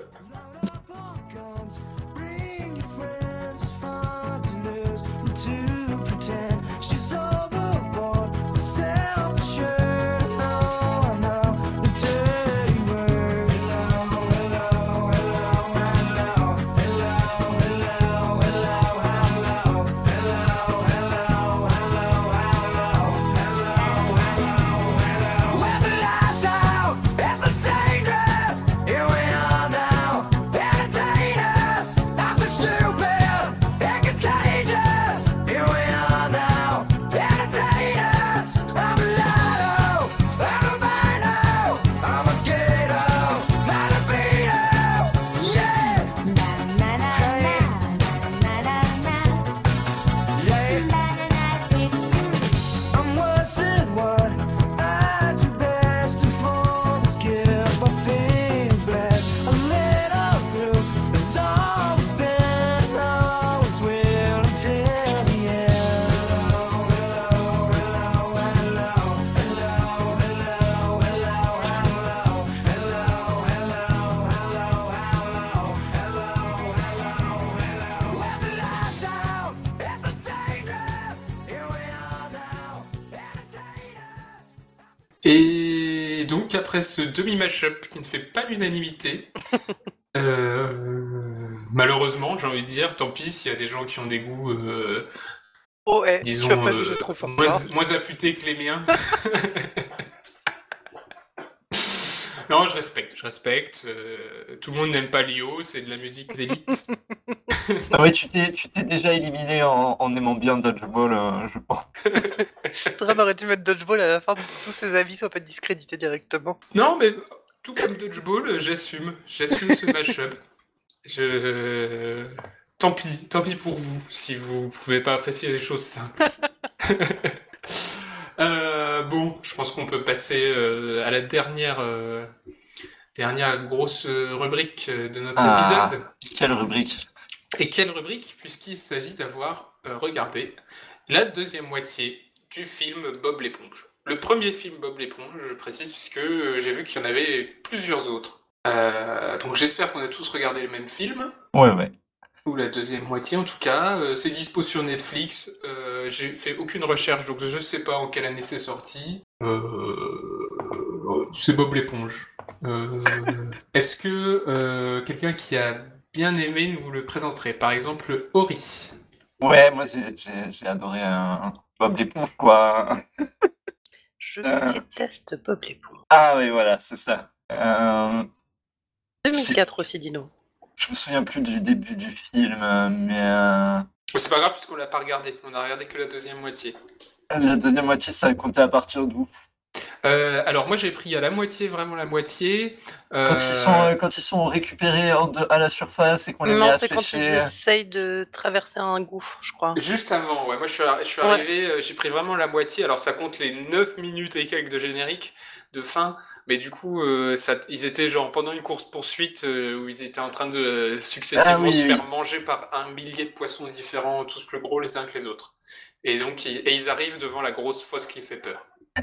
Après ce demi-mashup qui ne fait pas l'unanimité, *laughs* euh, malheureusement, j'ai envie de dire, tant pis s'il y a des gens qui ont des goûts, euh, Oh, eh, disons, tu vas pas euh, juger trop fort. moins, hein. moins affûtés que les miens. *laughs* non, je respecte, je respecte. euh, tout le monde n'aime pas Lio, c'est de la musique d'élite. *laughs* Ah ouais, tu t'es, tu t'es déjà éliminé en, en aimant bien Dodgeball, euh, je pense. C'est vrai, on aurait dû mettre Dodgeball à la fin pour que tous ces avis soient pas discrédités directement. Non, mais tout comme Dodgeball, j'assume. J'assume ce mashup. Je... Tant pis, tant pis pour vous, si vous pouvez pas apprécier les choses simples. *laughs* Euh, bon, je pense qu'on peut passer euh, à la dernière, euh, dernière grosse rubrique de notre Ah. épisode. Quelle rubrique Et quelle rubrique Puisqu'il s'agit d'avoir regardé la deuxième moitié du film Bob l'éponge. Le premier film Bob l'éponge, je précise, puisque j'ai vu qu'il y en avait plusieurs autres. Donc j'espère qu'on a tous regardé le même film, Ouais, ouais. Ou la deuxième moitié en tout cas. Euh, c'est dispo sur Netflix. Euh, j'ai fait aucune recherche, donc je sais pas en quelle année c'est sorti. Euh, c'est Bob l'éponge. Euh, Est-ce que euh, quelqu'un qui a bien aimé nous le présenterait? Par exemple, Ori. Ouais, moi j'ai- j'ai j'ai adoré un Bob l'éponge, quoi. Je Euh. déteste Bob l'éponge. Ah oui, voilà, c'est ça. Euh, 2004 aussi, Dino. Je me souviens plus du début du film, euh, mais euh, C'est pas grave puisqu'on l'a pas regardé. On a regardé que la deuxième moitié. la deuxième moitié, ça comptait à partir d'où? Euh, alors moi j'ai pris à la moitié, vraiment la moitié. Quand ils sont, euh, quand ils sont récupérés en de- à la surface et qu'on les met Non, à c'est quand ils sécher. essayent de traverser un gouffre, je crois. Juste avant, ouais. Moi, je suis, arri- je suis Ouais. arrivé, euh, j'ai pris vraiment la moitié. Alors, ça compte les 9 minutes et quelques de générique de fin. Mais du coup, euh, ça, ils étaient genre pendant une course-poursuite où ils étaient en train de euh, successivement Ah oui, se oui. faire manger par un millier de poissons différents, tous plus gros les uns que les autres. Et donc, ils, et ils arrivent devant la grosse fosse qui fait peur.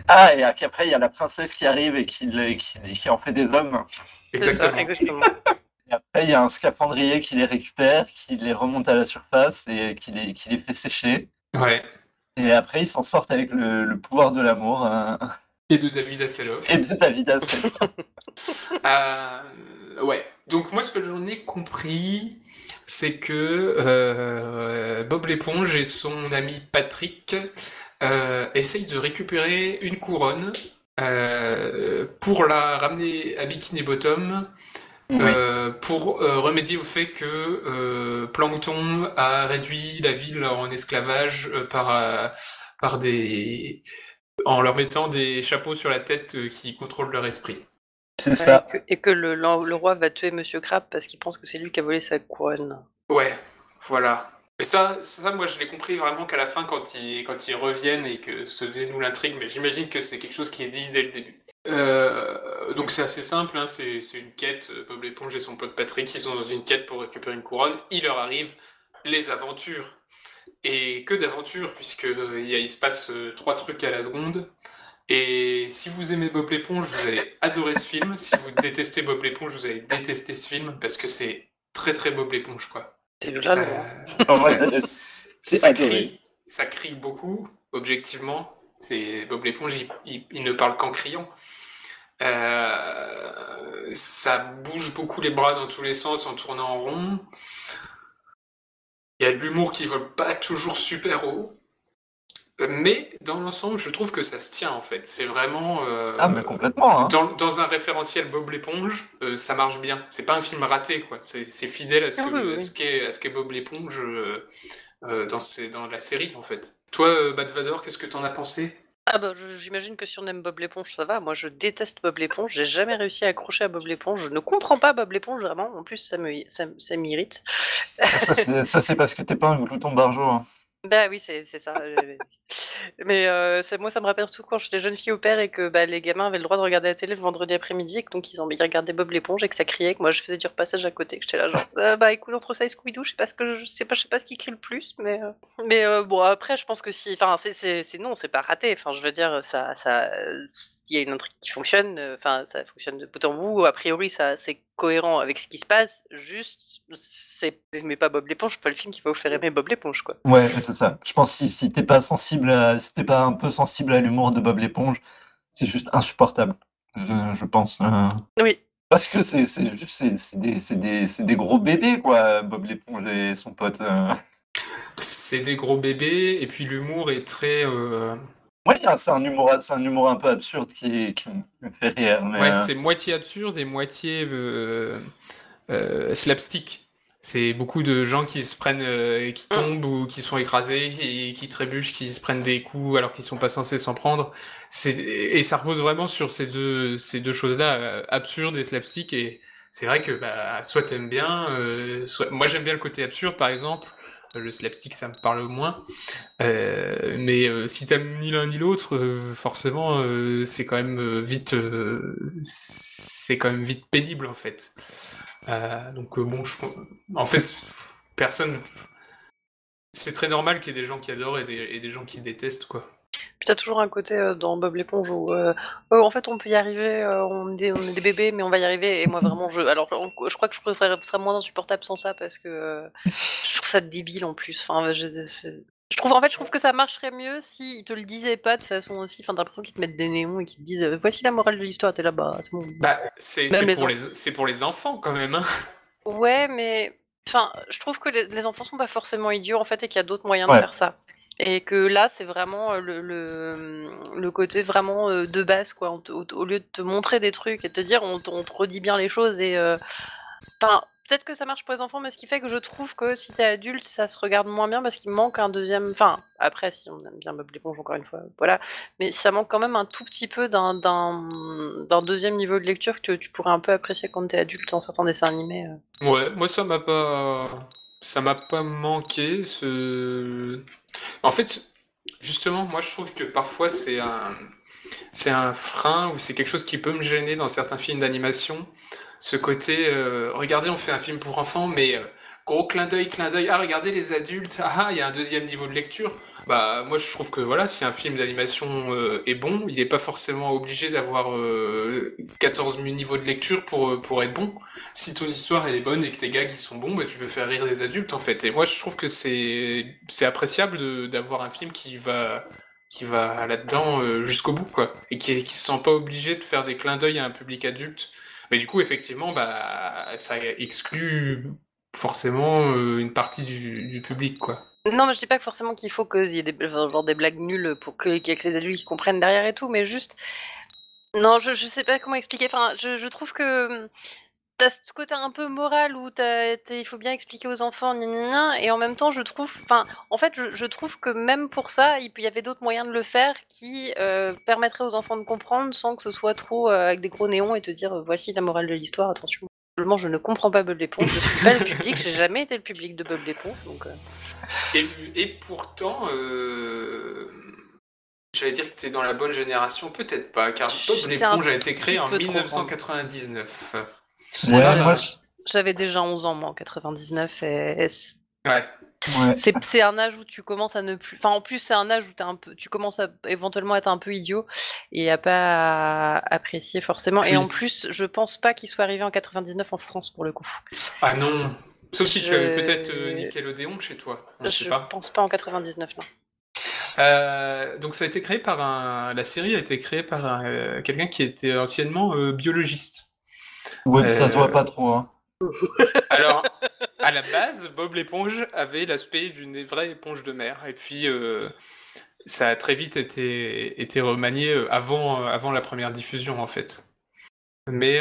Ah, et après, il y a la princesse qui arrive et qui, les- qui, qui en fait des hommes. Exactement. exactement. Et après, il y a un scaphandrier qui les récupère, qui les remonte à la surface et qui les, qui les fait sécher. Ouais. Et après, ils s'en sortent avec le, le pouvoir de l'amour hein, Et de David Hasselhoff. et de David Hasselhoff. *laughs* Euh, ouais. Donc moi, ce que j'en ai compris, c'est que euh, Bob l'éponge et son ami Patrick euh, essayent de récupérer une couronne euh, pour la ramener à Bikini Bottom. Oui. euh, pour euh, remédier au fait que euh, Plankton a réduit la ville en esclavage euh, par, euh, par des... en leur mettant des chapeaux sur la tête euh, qui contrôlent leur esprit. C'est Ouais, ça. Et que, et que le, le roi va tuer Monsieur Crab parce qu'il pense que c'est lui qui a volé sa couronne. Ouais, voilà. Et ça, ça moi, je l'ai compris vraiment qu'à la fin, quand ils, quand ils reviennent et que se dénoue l'intrigue, mais j'imagine que c'est quelque chose qui est dit dès le début. Euh, donc c'est assez simple, hein, c'est une quête. Bob l'éponge et son pote Patrick, ils sont dans une quête pour récupérer une couronne. Il leur arrive les aventures. Et que d'aventures, puisque euh, il se passe euh, trois trucs à la seconde. Et si vous aimez Bob l'éponge, vous allez adorer ce film. Si vous détestez Bob l'éponge, vous allez détester ce film, parce que c'est très très Bob l'éponge, quoi. C'est Ça, violent. En vrai, ça- crie, ça crie beaucoup, objectivement. C'est Bob l'éponge, il, il- il ne parle qu'en criant. Euh, ça bouge beaucoup les bras dans tous les sens en tournant en rond. Il y a de l'humour qui vole pas toujours super haut. Mais dans l'ensemble, je trouve que ça se tient en fait. C'est vraiment. euh, Ah, mais complètement. Hein. dans, dans un référentiel Bob l'éponge, euh, ça marche bien. C'est pas un film raté, quoi. C'est fidèle à ce Ah que- oui, oui. à ce qu'est Bob l'éponge euh, euh, dans, dans la série, en fait. Toi, euh, Bad Vador, qu'est-ce que t'en as pensé? Ah bah j'imagine que si on aime Bob l'éponge, ça va. Moi je déteste Bob l'éponge. J'ai jamais réussi à accrocher à Bob l'éponge. Je ne comprends pas Bob l'éponge vraiment. En plus ça me ça, ça m'irrite. Ça, c'est ça, c'est parce que t'es pas un glouton barjot. hein. Bah oui, c'est ça. Mais euh, moi, ça me rappelle surtout quand j'étais jeune fille au père et que bah, les gamins avaient le droit de regarder la télé le vendredi après-midi et que donc ils, ils regardaient Bob l'éponge et que ça criait, que moi je faisais du repassage à côté, que j'étais là genre Euh, bah écoute entre ça et Scooby-Doo, je sais pas ce je sais pas, ce qui crie le plus, mais euh, mais bon après je pense que si, enfin c'est c'est non, c'est pas raté. Enfin je veux dire ça ça euh, il y a une intrigue qui fonctionne, euh, enfin ça fonctionne de bout en bout. A priori ça c'est cohérent avec ce qui se passe. Juste c'est mais pas Bob l'éponge, pas le film qui va vous faire aimer Bob l'éponge quoi. Ouais, c'est ça. Je pense que si, si t'es pas sensible à, si t'es pas un peu sensible à l'humour de Bob l'éponge, c'est juste insupportable. Je, je pense. euh. Oui. Parce que c'est c'est juste c'est c'est des, c'est des, c'est des gros bébés quoi, Bob l'éponge et son pote. euh. C'est des gros bébés, et puis l'humour est très. euh, A- c'est un humour, c'est un humour un peu absurde qui, qui me fait rire. Mais, Ouais, euh, c'est moitié absurde et moitié euh, euh, slapstick. C'est beaucoup de gens qui se prennent, euh, qui tombent ou qui sont écrasés, qui, qui trébuchent, qui se prennent des coups alors qu'ils sont pas censés s'en prendre. C'est, et ça repose vraiment sur ces deux, ces deux choses-là, absurde et slapstick. Et c'est vrai que bah, soit t'aimes bien, euh, soit... moi j'aime bien le côté absurde par exemple. Le slapstick, ça me parle moins. Euh, mais euh, si t'aimes ni l'un ni l'autre, euh, forcément, c'est quand même vite, c'est quand même vite pénible en fait. Donc bon, en fait, personne, c'est très normal qu'il y ait des gens qui adorent et et des gens qui détestent quoi. Puis t'as toujours un côté euh, dans Bob l'éponge où euh, Oh, en fait on peut y arriver, euh, on, est des, on est des bébés mais on va y arriver et moi vraiment je alors on- je crois que je préfère ce serait moins insupportable sans ça parce que euh, je trouve ça débile en plus. Enfin je, je- je trouve en fait je trouve que ça marcherait mieux si ils te le disaient pas de façon aussi. Enfin t'as l'impression qu'ils te mettent des néons et qu'ils te disent euh, voici la morale de l'histoire. T'es là bah c'est bon. Bah, c'est pour les, c'est pour les enfants quand même. Hein. Ouais mais Enfin, je trouve que les, les enfants sont pas forcément idiots en fait et qu'il y a d'autres moyens Ouais. de faire ça. Et que là, c'est vraiment euh, le, le, le côté vraiment euh, de base, quoi. Au, lieu de te montrer des trucs et de te dire, on, on te redit bien les choses et. euh, peut-être que ça marche pour les enfants, mais ce qui fait que je trouve que si t'es adulte, ça se regarde moins bien parce qu'il manque un deuxième. Enfin, après, si on aime bien Bob l'éponge, encore une fois, voilà. Mais ça manque quand même un tout petit peu d'un deuxième niveau de lecture que tu pourrais un peu apprécier quand t'es adulte en certains dessins animés. Ouais, moi ça m'a pas ça m'a pas manqué ce En fait, justement, moi je trouve que parfois c'est un frein ou c'est quelque chose qui peut me gêner dans certains films d'animation, ce côté euh, regardez, on fait un film pour enfants mais euh, gros clin d'œil, clin d'œil. Ah, regardez les adultes. Ah, ah, il y a un deuxième niveau de lecture. Bah, moi, je trouve que voilà, si un film d'animation euh, est bon, il n'est pas forcément obligé d'avoir euh, 14 000 niveaux de lecture pour, euh, pour être bon. Si ton histoire elle est bonne et que tes gags ils sont bons, bah, tu peux faire rire des adultes en fait. Et moi, je trouve que c'est appréciable d'avoir un film qui va qui va là-dedans euh, jusqu'au bout quoi, et qui qui se sent pas obligé de faire des clins d'œil à un public adulte. Mais du coup, effectivement, bah ça exclut forcément euh, une partie du, du public quoi. Non, mais je dis pas forcément qu'il faut qu'il y ait des, genre des blagues nulles pour que, qu'il y ait que les adultes qui comprennent derrière et tout, mais juste. Non, je, je sais pas comment expliquer. Enfin, je, trouve que hum, t'as ce côté un peu moral où il faut bien expliquer aux enfants, gna gna gna, et en même temps, je trouve. Enfin, en fait, je, trouve que même pour ça, il y avait d'autres moyens de le faire qui euh, permettraient aux enfants de comprendre sans que ce soit trop euh, avec des gros néons et te dire euh, voici la morale de l'histoire, attention. Simplement, je ne comprends pas Bob l'éponge, je suis pas le *laughs* public, j'ai jamais été le public de Bob l'éponge, donc. euh, Et, et pourtant, euh, j'allais dire que tu es dans la bonne génération, peut-être pas, car Bob C'est l'éponge a été créé petit en peu trop 1999. Ouais, Par moi, un- je- J'avais déjà 11 ans, moi, en 99, et et c- Ouais. Ouais. c'est un âge où tu commences à ne plus... Enfin, en plus, c'est un âge où t'es un peu... tu commences à éventuellement être un peu idiot et à pas apprécier forcément. Et en plus, je pense pas qu'il soit arrivé en 99 en France, pour le coup. Ah non Sauf si tu avais peut-être euh, Nickelodeon chez toi, on je sait pas. pense pas en 99, non. Euh, donc ça a été créé par un... La série a été créée par un, euh, quelqu'un qui était anciennement euh, biologiste. Ouais, ça se voit pas trop. Hein. Alors, à la base, Bob l'éponge avait l'aspect d'une vraie éponge de mer. Et puis, euh, ça a très vite été, été remanié euh, avant, euh, avant la première diffusion, en fait. Mais,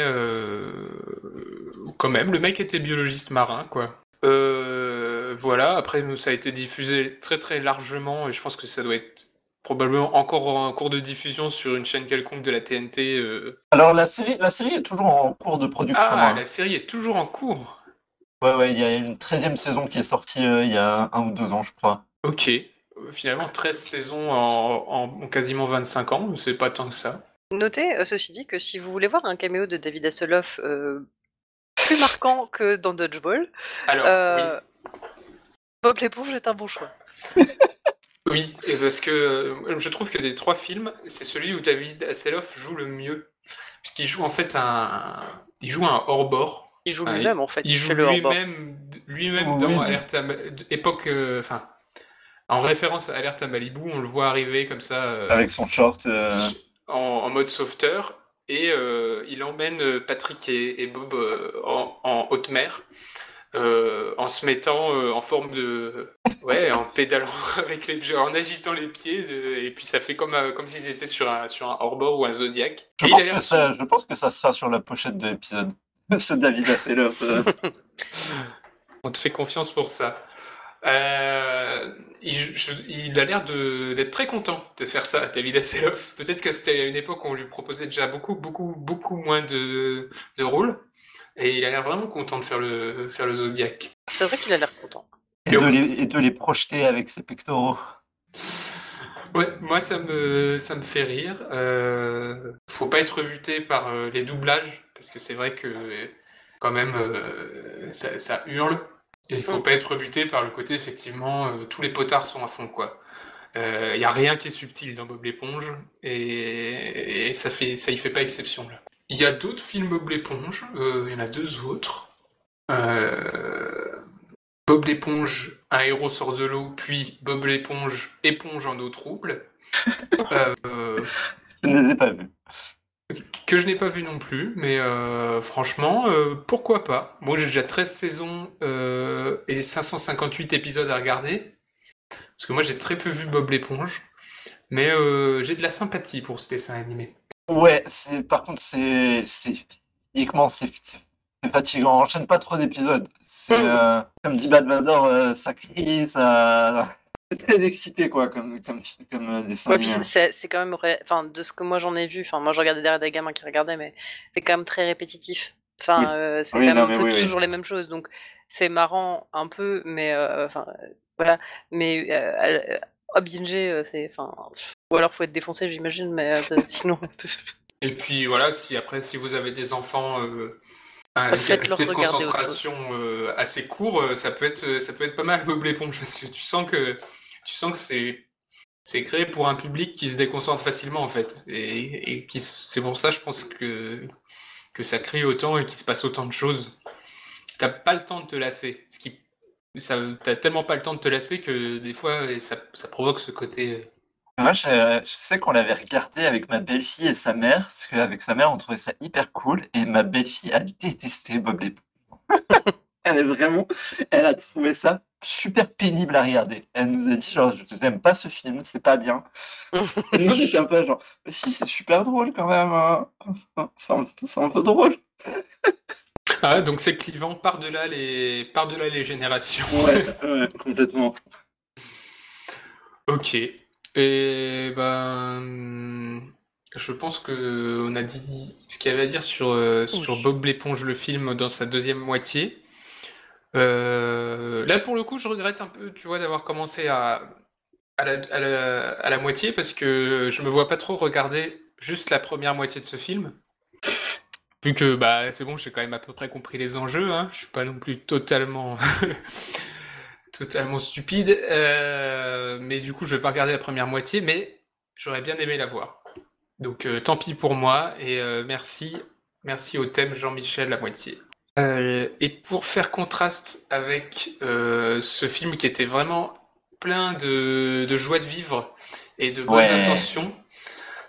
quand même, le mec était biologiste marin, quoi. Voilà, après, ça a été diffusé très très largement, et je pense que ça doit être probablement encore en cours de diffusion sur une chaîne quelconque de la TNT. euh. Alors, la série, la série est toujours en cours de production. Ah, hein. la série est toujours en cours. Ouais, ouais, il y a une 13e saison qui est sortie euh, il y a un ou deux ans, je crois. Ok. Finalement, 13 saisons en, en- en quasiment 25 ans, c'est pas tant que ça. Notez, euh, ceci dit, que si vous voulez voir un caméo de David Hasselhoff euh, plus marquant que dans Dodgeball, Alors, euh, Bob l'éponge est un bon choix. *laughs* oui. Et parce que euh, je trouve que des trois films, c'est celui où David Hasselhoff joue le mieux. Puisqu'il joue en fait un... Il joue un hors-bord. Il joue Ah, lui-même, en fait. Il joue lui-même lui-même Oui. dans Alerte à Ma- époque... euh, en référence à Alerte à Malibu, on le voit arriver comme ça... euh, Avec son short. euh, en, en mode sauveteur et euh, il emmène Patrick et, et Bob euh, en, en haute mer euh, en se mettant euh, en forme de ouais en pédalant *laughs* avec les en agitant les pieds de- et puis ça fait comme euh, comme s'ils étaient sur un sur un hors-bord ou un zodiac Je pense, que ça, je pense que ça sera sur la pochette de l'épisode. *laughs* Ce David Hasselhoff. euh. *laughs* On te fait confiance pour ça. Euh, il, je- il a l'air d'être très content de faire ça, David Hasselhoff. Peut-être que c'était à une époque où on lui proposait déjà beaucoup, beaucoup, beaucoup moins de, de rôles. Et il a l'air vraiment content de faire le, faire le Zodiac. C'est vrai qu'il a l'air content. et, de les, et de les projeter avec ses pectoraux. Ouais, moi ça me, ça me fait rire. Euh, faut pas être buté par euh, les doublages, parce que c'est vrai que quand même euh, ça, ça hurle. Et il faut Mm. pas être buté par le côté effectivement, euh, tous les potards sont à fond quoi. Il y a rien qui est subtil dans Bob l'éponge et, et ça fait, ça y fait pas exception là. Il y a d'autres films Bob l'éponge, euh, il y en a deux autres. Euh, Bob l'éponge, un héros sort de l'eau, puis Bob l'éponge, éponge en eau trouble. *laughs* Euh, Je ne les ai pas vus. Que je n'ai pas vu non plus, mais euh, franchement, euh, pourquoi pas? Moi, j'ai déjà 13 saisons euh, et 558 épisodes à regarder. Parce que moi, j'ai très peu vu Bob l'éponge. Mais euh, j'ai de la sympathie pour ce dessin animé. Ouais, c'est, par contre, c'est, c'est, fatigant. Enchaîne pas trop d'épisodes. C'est, Mm. euh, comme dit Bad Vador, ça crie, ça, c'est très excité, quoi, comme, comme, comme euh, dessin Ouais, puis animé. c'est- quand même, enfin, de ce que moi j'en ai vu, enfin, moi je regardais derrière des gamins qui regardaient, mais c'est quand même très répétitif. Enfin, Oui. euh, c'est Oui, quand même non, un mais peu oui, oui. toujours les mêmes choses, donc c'est marrant un peu, mais euh, enfin, euh, voilà. Mais euh, à binger, c'est, enfin, ou alors faut être défoncé, j'imagine, mais euh, *laughs* sinon. *laughs* Et puis voilà, si après, si vous avez des enfants euh, à une capacité de concentration euh, assez court, euh, ça peut être, ça peut être pas mal Bob l'éponge *laughs* parce que tu sens que tu sens que c'est c'est créé pour un public qui se déconcentre facilement en fait. Et, et qui c'est pour ça, je pense que que ça crie autant et qu'il se passe autant de choses. T'as pas le temps de te lasser. Ce qui ça, t'as tellement pas le temps de te lasser que des fois ça, ça provoque ce côté. Moi, je, je sais qu'on l'avait regardé avec ma belle-fille et sa mère, parce qu'avec sa mère, on trouvait ça hyper cool, et ma belle-fille a détesté Bob l'éponge. *laughs* Elle est vraiment, elle a trouvé ça super pénible à regarder. Elle nous a dit, genre, je n'aime pas ce film, c'est pas bien. *laughs* Et nous, on était un peu genre, Mais si, c'est super drôle quand même. hein. C'est un, un peu drôle. *laughs* Ah, donc c'est clivant par-delà les par-delà les générations. Ouais, ouais, complètement. Ok. Et ben, je pense que on a dit ce qu'il y avait à dire sur, euh, sur. Bob l'éponge, le film, dans sa deuxième moitié. Euh, là, pour le coup, je regrette un peu, tu vois, d'avoir commencé à, à la, à la- à la moitié parce que je me vois pas trop regarder juste la première moitié de ce film. Vu que, bah, c'est bon, j'ai quand même à peu près compris les enjeux, hein. Je suis pas non plus totalement *laughs* totalement stupide. Euh, mais du coup, je vais pas regarder la première moitié, mais j'aurais bien aimé la voir. Donc, euh, tant pis pour moi, et euh, merci, merci au thème Jean-Michel la moitié. Euh, et pour faire contraste avec euh, ce film qui était vraiment plein de, de joie de vivre et de bonnes Ouais. intentions,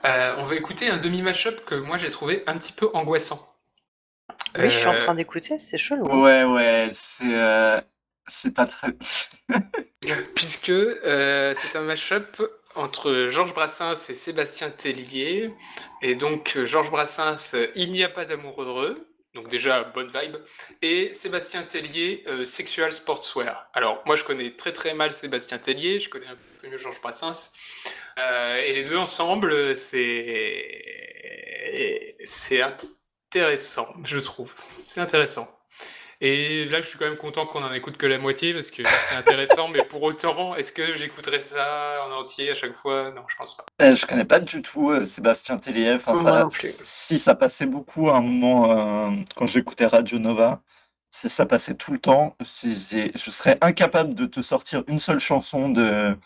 euh, on va écouter un demi-mashup que moi j'ai trouvé un petit peu angoissant. Oui, je suis en train d'écouter, c'est chelou. Ouais, ouais, c'est euh, c'est pas très. *laughs* puisque euh, c'est un mashup entre Georges Brassens et Sébastien Tellier. Et donc, Georges Brassens, Il n'y a pas d'amour heureux. Donc déjà, bonne vibe. Et Sébastien Tellier, euh, Sexual Sportswear. Alors, moi, je connais très très mal Sébastien Tellier, je connais un peu mieux Georges Brassens. Euh, et les deux ensemble, c'est... C'est intéressant, je trouve. C'est intéressant. Et là, je suis quand même content qu'on en écoute que la moitié parce que c'est intéressant, mais pour autant, est-ce que j'écouterais ça en entier à chaque fois? Non, je pense pas. Euh, je connais pas du tout euh, Sébastien Tellier. Enfin, ça, plus. si ça passait beaucoup à un moment euh, quand j'écoutais Radio Nova, si ça passait tout le temps. si je serais incapable de te sortir une seule chanson de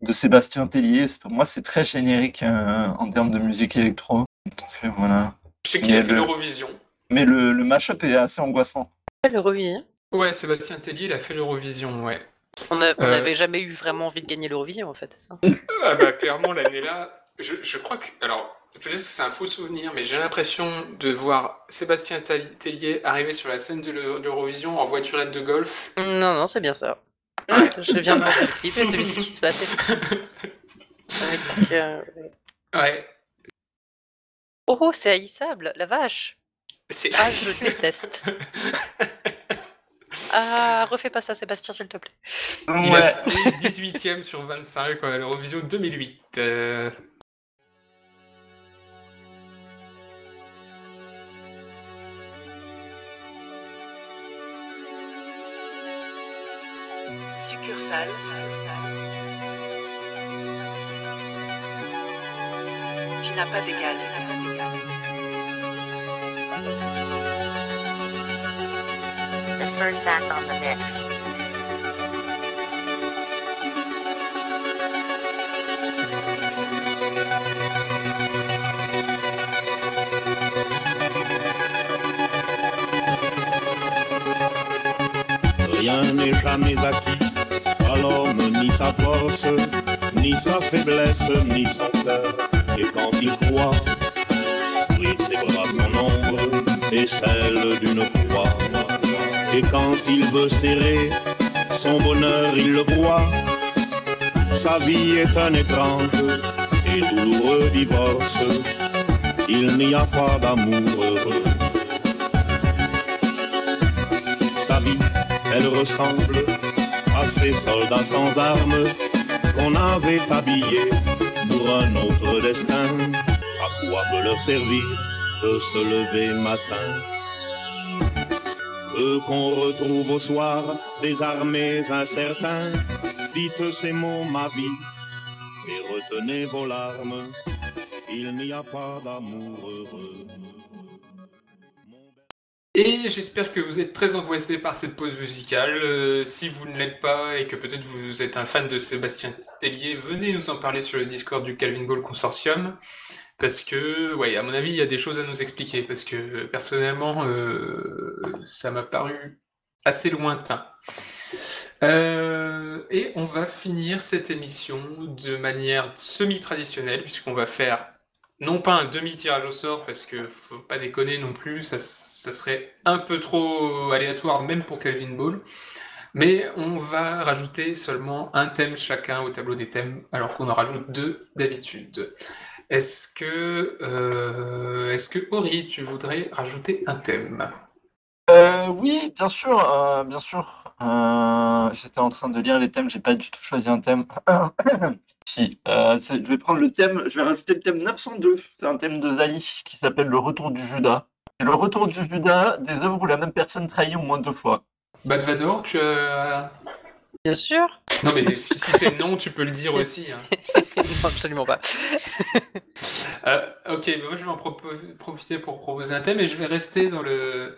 de Sébastien Tellier. Pour moi, c'est très générique euh, en termes de musique électro. Donc, voilà. Je sais qu'il a fait le- l'Eurovision. Mais le, le mashup est assez angoissant. Le Revue, Ouais, Sébastien Tellier, il a fait l'Eurovision, ouais. On on Euh. n'avait jamais eu vraiment envie de gagner l'Eurovision en fait, c'est ça. Ah bah clairement, l'année-là, je, je crois que... Alors, peut-être que c'est un faux souvenir, mais j'ai l'impression de voir Sébastien Tellier arriver sur la scène de l'Euro- de l'Eurovision en voiturette de golf. Non, non, c'est bien ça. Je viens de voir le clip et c'est ce qui se passe. Avec, *laughs* euh, Ouais. Oh, oh, c'est haïssable, la vache. C'est Ah, je *laughs* déteste. *laughs* Ah, refais pas ça, Sébastien, s'il te plaît. Il a Ouais. fait 18ème sur 25 quoi, à l'Eurovision 2008. Euh, Succursale. Tu n'as pas d'égal. On the mix. Rien n'est jamais acquis à l'homme, ni sa force, ni sa faiblesse, ni son cœur. Et quand il croit et celle d'une croix. Et quand il veut serrer son bonheur, il le broie. Sa vie est un étrange et douloureux divorce. Il n'y a pas d'amour heureux. Sa vie, elle ressemble à ces soldats sans armes qu'on avait habillés pour un autre destin. À quoi peut leur servir de se lever matin? Qu'on retrouve au soir, désarmés, incertains, dites ces mots, ma vie, et retenez vos larmes. Il n'y a pas d'amour heureux. Et j'espère que vous êtes très angoissé par cette pause musicale. Euh, si vous ne l'êtes pas et que peut-être vous êtes un fan de Sébastien Tellier, venez nous en parler sur le Discord du Calvin Ball Consortium. Parce que, ouais, à mon avis, il y a des choses à nous expliquer. Parce que personnellement, euh, ça m'a paru assez lointain. Euh, et on va finir cette émission de manière semi-traditionnelle, puisqu'on va faire non pas un demi-tirage au sort, parce que faut pas déconner non plus, ça, ça serait un peu trop aléatoire même pour Calvin Ball. Mais on va rajouter seulement un thème chacun au tableau des thèmes, alors qu'on en rajoute deux d'habitude. Est-ce que, euh, est-ce que Ori, tu voudrais rajouter un thème? Euh, oui, bien sûr, euh, bien sûr. Euh, J'étais en train de lire les thèmes, j'ai pas du tout choisi un thème. *coughs* si, je vais prendre le thème, je vais rajouter le thème 902. C'est un thème de Zali qui s'appelle Le retour du Judas. Le retour du Judas, des œuvres où la même personne trahit au moins deux fois. Bad Vador, tu as... Bien sûr. Non mais si, si c'est non, tu peux le dire aussi. hein. *laughs* non, absolument pas. *laughs* Euh, ok, bah moi je vais en profiter pour proposer un thème et je vais rester dans le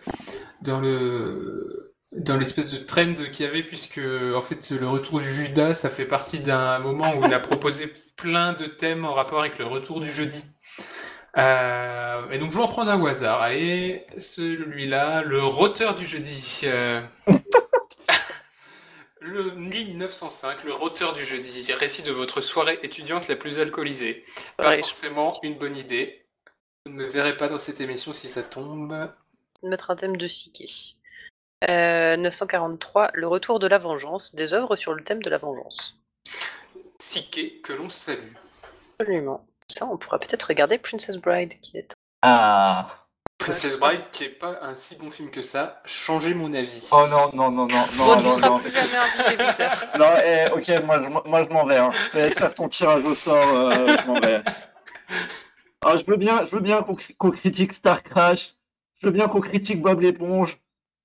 dans le dans l'espèce de trend qu'il y avait puisque en fait le retour du Judas ça fait partie d'un moment où on a proposé plein de thèmes en rapport avec le retour du jeudi. Euh, et donc je vais en prendre un au hasard. Allez, celui-là, le roteur du jeudi. Euh, Le ligne 905, le roteur du jeudi, récit de votre soirée étudiante la plus alcoolisée. Pas forcément une bonne idée. Vous ne me verrez pas dans cette émission si ça tombe. Mettre un thème de Psyché. Euh, 943, le retour de la vengeance, des œuvres sur le thème de la vengeance. Siké que l'on salue. Absolument. Ça, on pourra peut-être regarder Princess Bride, qui est Ah. Princess Bride, qui est pas un si bon film que ça, changez mon avis. Oh non, non, non, non, On non, ne non, non. *laughs* Non, eh, ok, moi, je- moi je m'en vais. Hein. Je laisse faire ton tirage au sort, euh, je m'en vais. Ah, je veux bien, je veux bien qu'on cri- qu'on critique Star Crash. Je veux bien qu'on critique Bob l'éponge.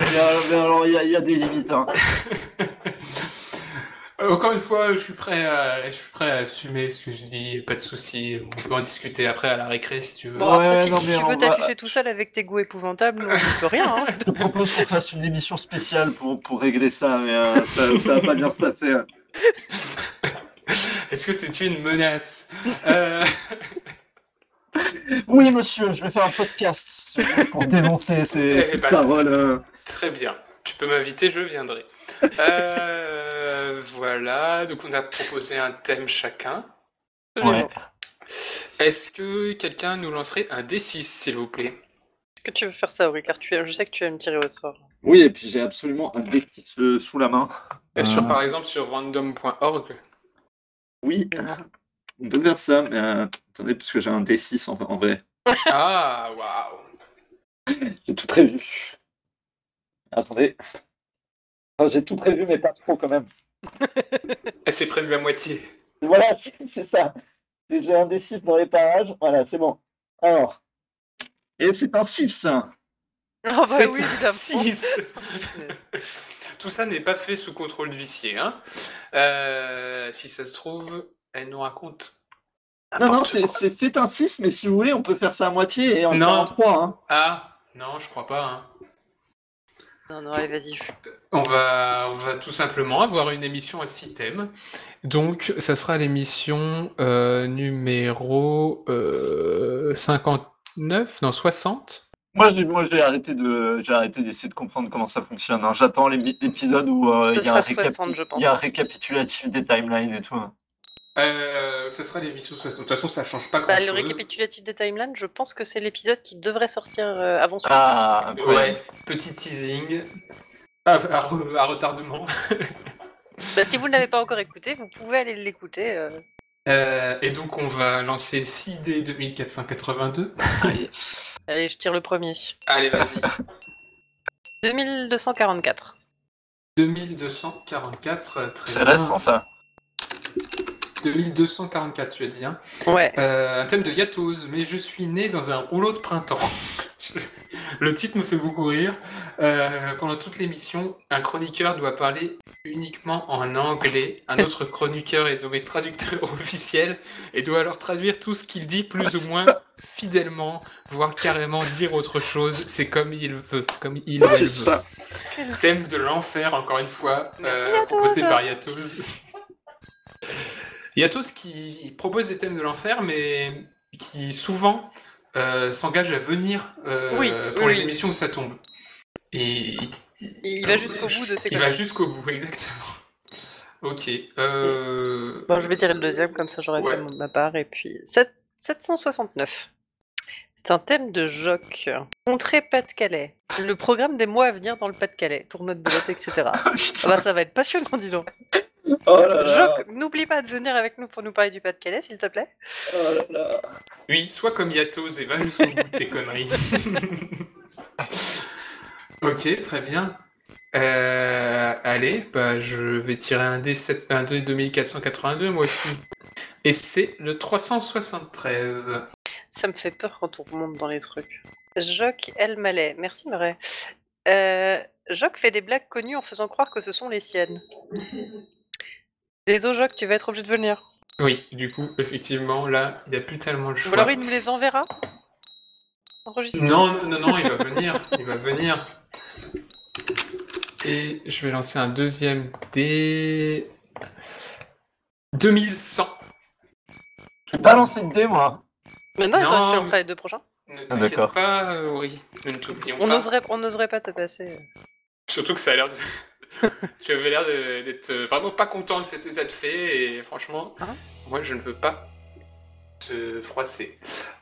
Mais, euh, mais alors, il y, a- il y a des limites. Hein. *laughs* Euh, Encore une fois, je suis prêt à, je suis prêt à assumer ce que je dis, pas de souci. On peut en discuter après à la récré si tu veux. Bon, après, Ouais, si, non, si mais tu veux va- t'afficher tout seul avec tes goûts épouvantables, on ne peut rien. Hein. *laughs* Je te propose qu'on fasse une émission spéciale pour, pour régler ça, mais euh, ça, ça va pas bien se passer. hein. *laughs* Est-ce que c'est une menace? Euh, *laughs* Oui, monsieur, je vais faire un podcast pour dénoncer ces, Eh ces ben, paroles. euh. Très bien. Tu peux m'inviter, je viendrai. Euh, voilà, donc on a proposé un thème chacun. Ouais. Est-ce que quelqu'un nous lancerait un D6, s'il vous plaît? Est-ce que tu veux faire ça, oui, car tu, je sais que tu aimes tirer au sort. Oui, et puis j'ai absolument un défi euh, sous la main. Euh, Sur, Euh, par exemple, sur random.org. Oui, on peut faire ça, mais euh, attendez, parce que j'ai un D6 en, en vrai. Ah, waouh J'ai tout prévu. Attendez. Enfin, j'ai tout prévu, mais pas trop quand même. *laughs* Elle s'est prévue à moitié. Voilà, *laughs* c'est ça. J'ai un D6 dans les parages. Voilà, c'est bon. Alors. Et c'est un 6. Ah bah C'est oui, un évidemment. 6 *laughs* Tout ça n'est pas fait sous contrôle d'huissier. Hein. Euh, si ça se trouve, elle nous raconte. Non, non, c'est un 6, mais si vous voulez, on peut faire ça à moitié et en Non. faire un 3. Hein. Ah, non, je crois pas. Hein. Non, non, allez, vas-y. On va, on va tout simplement avoir une émission à six thèmes. Donc, ça sera l'émission euh, numéro euh, 59, non 60. Moi, j'ai moi, j'ai arrêté de j'ai arrêté d'essayer de comprendre comment ça fonctionne. hein. J'attends l'épisode où euh, il y, a un sera 60, je pense. il y a un récapitulatif des timelines et tout. hein. Euh, ce sera l'émission 60. De toute façon, ça change pas Bah, grand le récapitulatif des timelines, je pense que c'est l'épisode qui devrait sortir euh, avant celui-ci. Ah, Ouais, petit teasing. À, à re- à retardement. *laughs* Bah, si vous ne l'avez pas encore écouté, vous pouvez aller l'écouter. euh. Euh, et donc, on va lancer 6D 2482. *laughs* Allez, je tire le premier. Allez, vas-y. *laughs* 2244. 2244, euh, très C'est bien. récent ça. 2244, tu as dit. Hein. Ouais. Euh, un thème de Yatos, mais je suis né dans un rouleau de printemps. *laughs* Le titre me fait beaucoup rire. Euh, pendant toute l'émission, un chroniqueur doit parler uniquement en anglais. Un *laughs* autre chroniqueur est nommé traducteur *laughs* officiel et doit alors traduire tout ce qu'il dit plus ou moins fidèlement, voire carrément dire autre chose. C'est comme il veut, comme il ou elle C'est veut. ça. Thème de l'enfer, encore une fois, euh, proposé par Yatos. Yatos qui propose des thèmes de l'enfer, mais qui souvent euh, s'engage à venir euh, Oui, pour oui, les oui. émissions où ça tombe. Et il, Il va jusqu'au bout de ses Il va jusqu'au bout, *laughs* exactement. Ok. Euh... Bon, je vais tirer le deuxième, comme ça j'aurai Ouais. fait ma part. Et puis, Sept- 769. C'est un thème de Joc. Contrée Pas-de-Calais. Le programme des mois à venir dans le Pas-de-Calais. Tournoi de boulettes, etc. *laughs* ah bah, ça va être passionnant, dis donc. Oh *laughs* n'oublie pas de venir avec nous pour nous parler du Pas-de-Calais, s'il te plaît. Oh là là. Oui, sois comme Yatos et va jusqu'au bout de tes conneries. *laughs* ok, très bien. Euh, allez, bah, je vais tirer un dé 7, un dé 2482 moi aussi. Et c'est le 373. Ça me fait peur quand on remonte dans les trucs. Joc El Malais. Merci, Marais. Euh, Joc fait des blagues connues en faisant croire que ce sont les siennes. Désolé, Joc, tu vas être obligé de venir. Oui, du coup, effectivement, là, il n'y a plus tellement le Ou choix. alors il nous les enverra Enregistré. Non, non, non, non, il va venir. il va venir. Et je vais lancer un deuxième dé. 2100. Je vais pas lancer de dé moi. Non, attends, Non, tu lanceras les deux prochains. Ne Ah, t'inquiète d'accord. pas, euh, Ori. Nous ne t'oublions On pas. n'oserait on n'oserait pas te passer. Surtout que ça a l'air de. *laughs* tu avais l'air d'être vraiment pas content de cet état de fait et franchement, Hein moi je ne veux pas te froisser.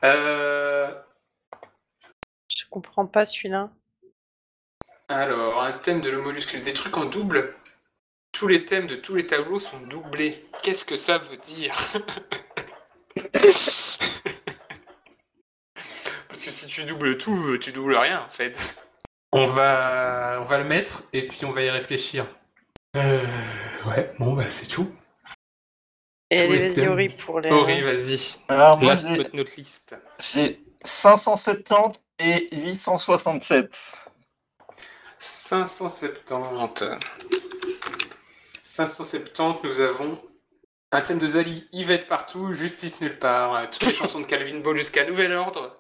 Euh, Je comprends pas celui-là. Alors, un thème de l'homollusque, des trucs en double. Tous les thèmes de tous les tableaux sont doublés. Qu'est-ce que ça veut dire? *laughs* Parce que si tu doubles tout, tu doubles rien en fait. On va, on va le mettre et puis on va y réfléchir. Euh, ouais, bon bah c'est tout. Et vas-y. Ori, pour les. Ori, vas-y. Alors moi j'ai 570 et 867. 570. 570, nous avons un thème de Zali, Yvette partout, Justice nulle part. Toutes les chansons de Calvin Ball jusqu'à nouvel ordre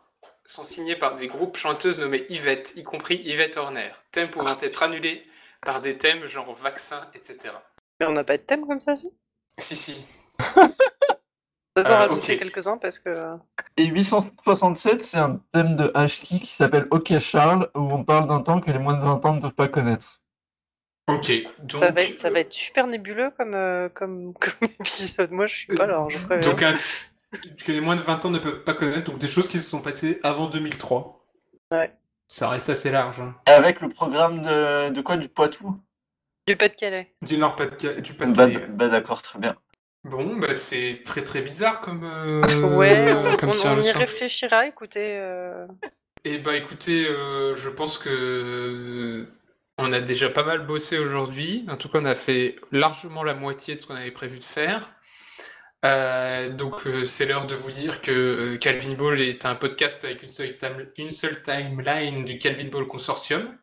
sont signées par des groupes chanteuses nommées Yvette, y compris Yvette Horner. Thème pouvant être annulé par des thèmes genre vaccin, etc. Mais on n'a pas de thème comme ça, si? Si, si. *laughs* Attends, Euh, rajouter ok. quelques-uns parce que. Et 867, c'est un thème de Hashki qui s'appelle Ok Charles, où on parle d'un temps que les moins de 20 ans ne peuvent pas connaître. Ok, donc, Ça va, être, ça va être super nébuleux comme, euh, comme, *laughs* comme épisode. Moi, je suis pas là. hein, je préviens. donc un- que les moins de 20 ans ne peuvent pas connaître, donc des choses qui se sont passées avant 2003. Ouais. Ça reste assez large. hein. Et avec le programme de, de quoi Du Poitou? Du Pas-de-Calais. Du Nord-Pas-de-Calais. Du Bah, Pas-de-Calais. bah d'accord, très bien. Bon, bah c'est très très bizarre comme, euh, ouais, on, comme on- tirage on au y réfléchira. Écoutez. euh, Et bah écoutez, euh, je pense que euh, on a déjà pas mal bossé aujourd'hui. En tout cas, on a fait largement la moitié de ce qu'on avait prévu de faire. Euh, donc euh, c'est l'heure de vous dire que euh, Calvin Ball est un podcast avec une seule, time- une seule timeline du Calvin Ball Consortium.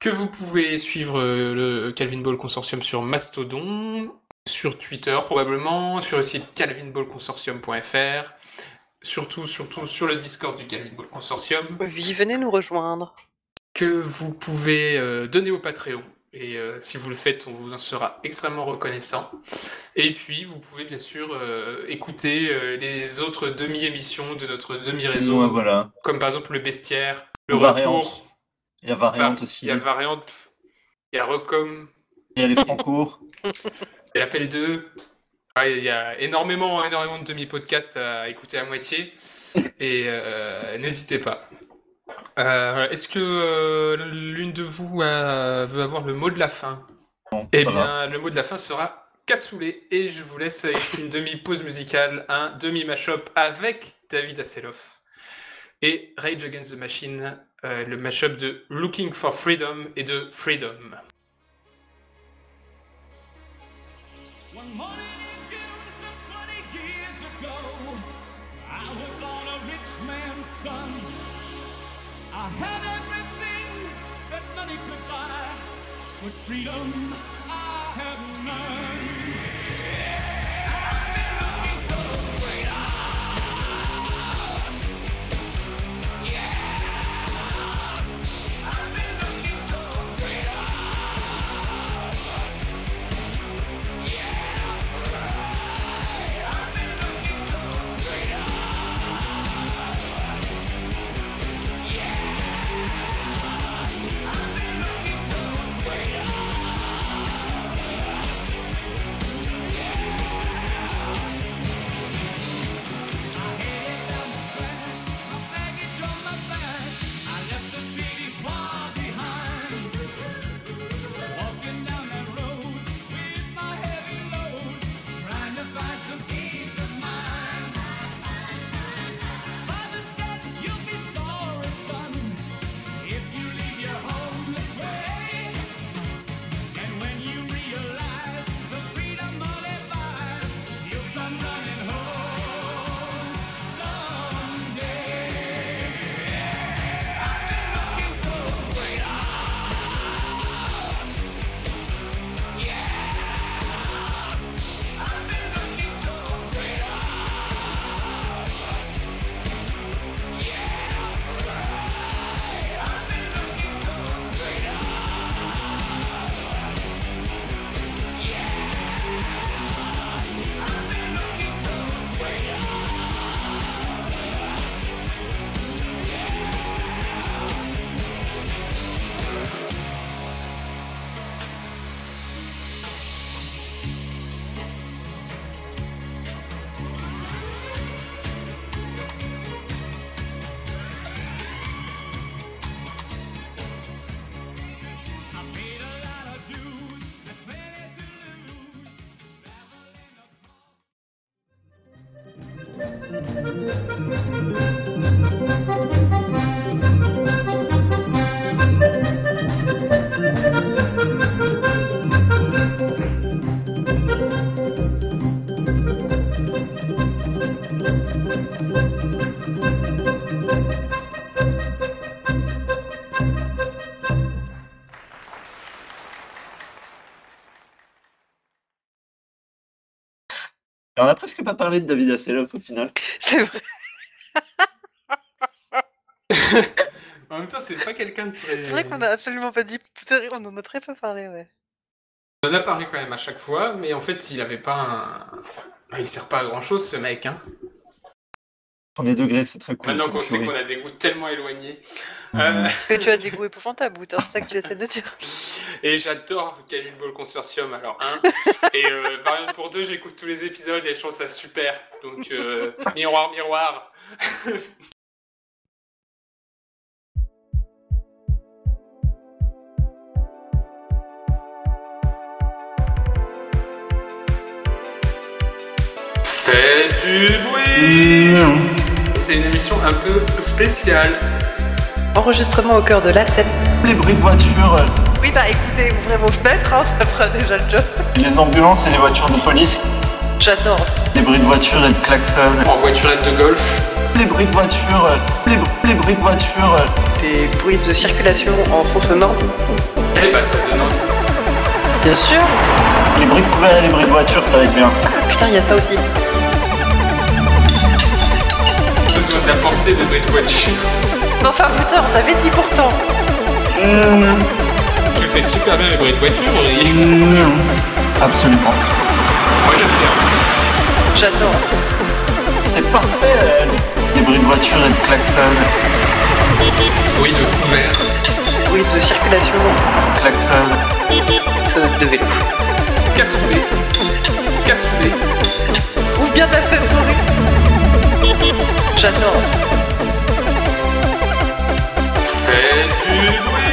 Que vous pouvez suivre le Calvin Ball Consortium sur Mastodon, sur Twitter probablement, sur le site calvinballconsortium.fr, surtout, surtout sur le Discord du Calvin Ball Consortium Oui, venez nous rejoindre. que vous pouvez donner au Patreon. Et euh, si vous le faites, on vous en sera extrêmement reconnaissant. Et puis, vous pouvez bien sûr euh, écouter euh, les autres demi-émissions de notre demi-réseau, Ouais, voilà. comme par exemple le Bestiaire, le. Retour, Il y a Variante Var- aussi. il y a Variante, il y a Recom, Il y a les Francours. *laughs* il y a l'Appel 2, Ouais, Il y a énormément, énormément de demi-podcasts à écouter à moitié. Et n'hésitez pas. Euh, Est-ce que euh, l'une de vous euh, veut avoir le mot de la fin Bon, Eh va. bien, le mot de la fin sera cassoulet. Et je vous laisse avec une demi-pause musicale, un demi-mashup avec David Hasselhoff et Rage Against the Machine, euh, le mashup de Looking for Freedom et de Freedom. One morning but freedom on a presque pas parlé de David Hasselhoff au final. C'est vrai. *laughs* En même temps, c'est pas quelqu'un de très. C'est vrai qu'on a absolument pas dit. On en a très peu parlé, ouais. On en a parlé quand même à chaque fois, mais en fait, il avait pas un. Il sert pas à grand chose, ce mec. Hein. Premier degré, c'est très cool. Maintenant qu'on sait qu'on a des goûts tellement éloignés. Euh, Que tu as des goûts épouvantables, ou c'est ça que tu essaies de dire *laughs* Et j'adore Cannibal Consortium, alors un. Et euh, Variante pour deux, j'écoute tous les épisodes et je trouve ça super. Donc, euh, *laughs* miroir, miroir. *laughs* Faites du bruit C'est une émission un peu spéciale. Enregistrement au cœur de la scène. Les bruits de voiture, euh, Oui, bah écoutez, ouvrez vos fenêtres, hein, ça fera déjà le job. les ambulances et les voitures de police, J'adore. les bruits de voiture et de klaxon, En voiturette de golf. les bruits de voiture, euh, les, br- les bruits de voiture, euh, Des bruits de circulation en fond sonore. Eh bah, ça donne envie. Bien sûr. les bruits de poubelle, les bruits de voiture, ça va être bien. Ah, putain, il y a ça aussi. D'apporter des bruits de voiture. Enfin, putain, on t'avait dit pourtant. Tu fais super bien les bruits de voiture, Uri. Absolument. Moi, j'aime bien. J'adore. C'est parfait, les bruits de voiture et de klaxon, Bruit de couvert. Bruit de circulation klaxon. de vélo. Cassoulet. Cassoulet. Ou bien ta favorite J'adore. C'est du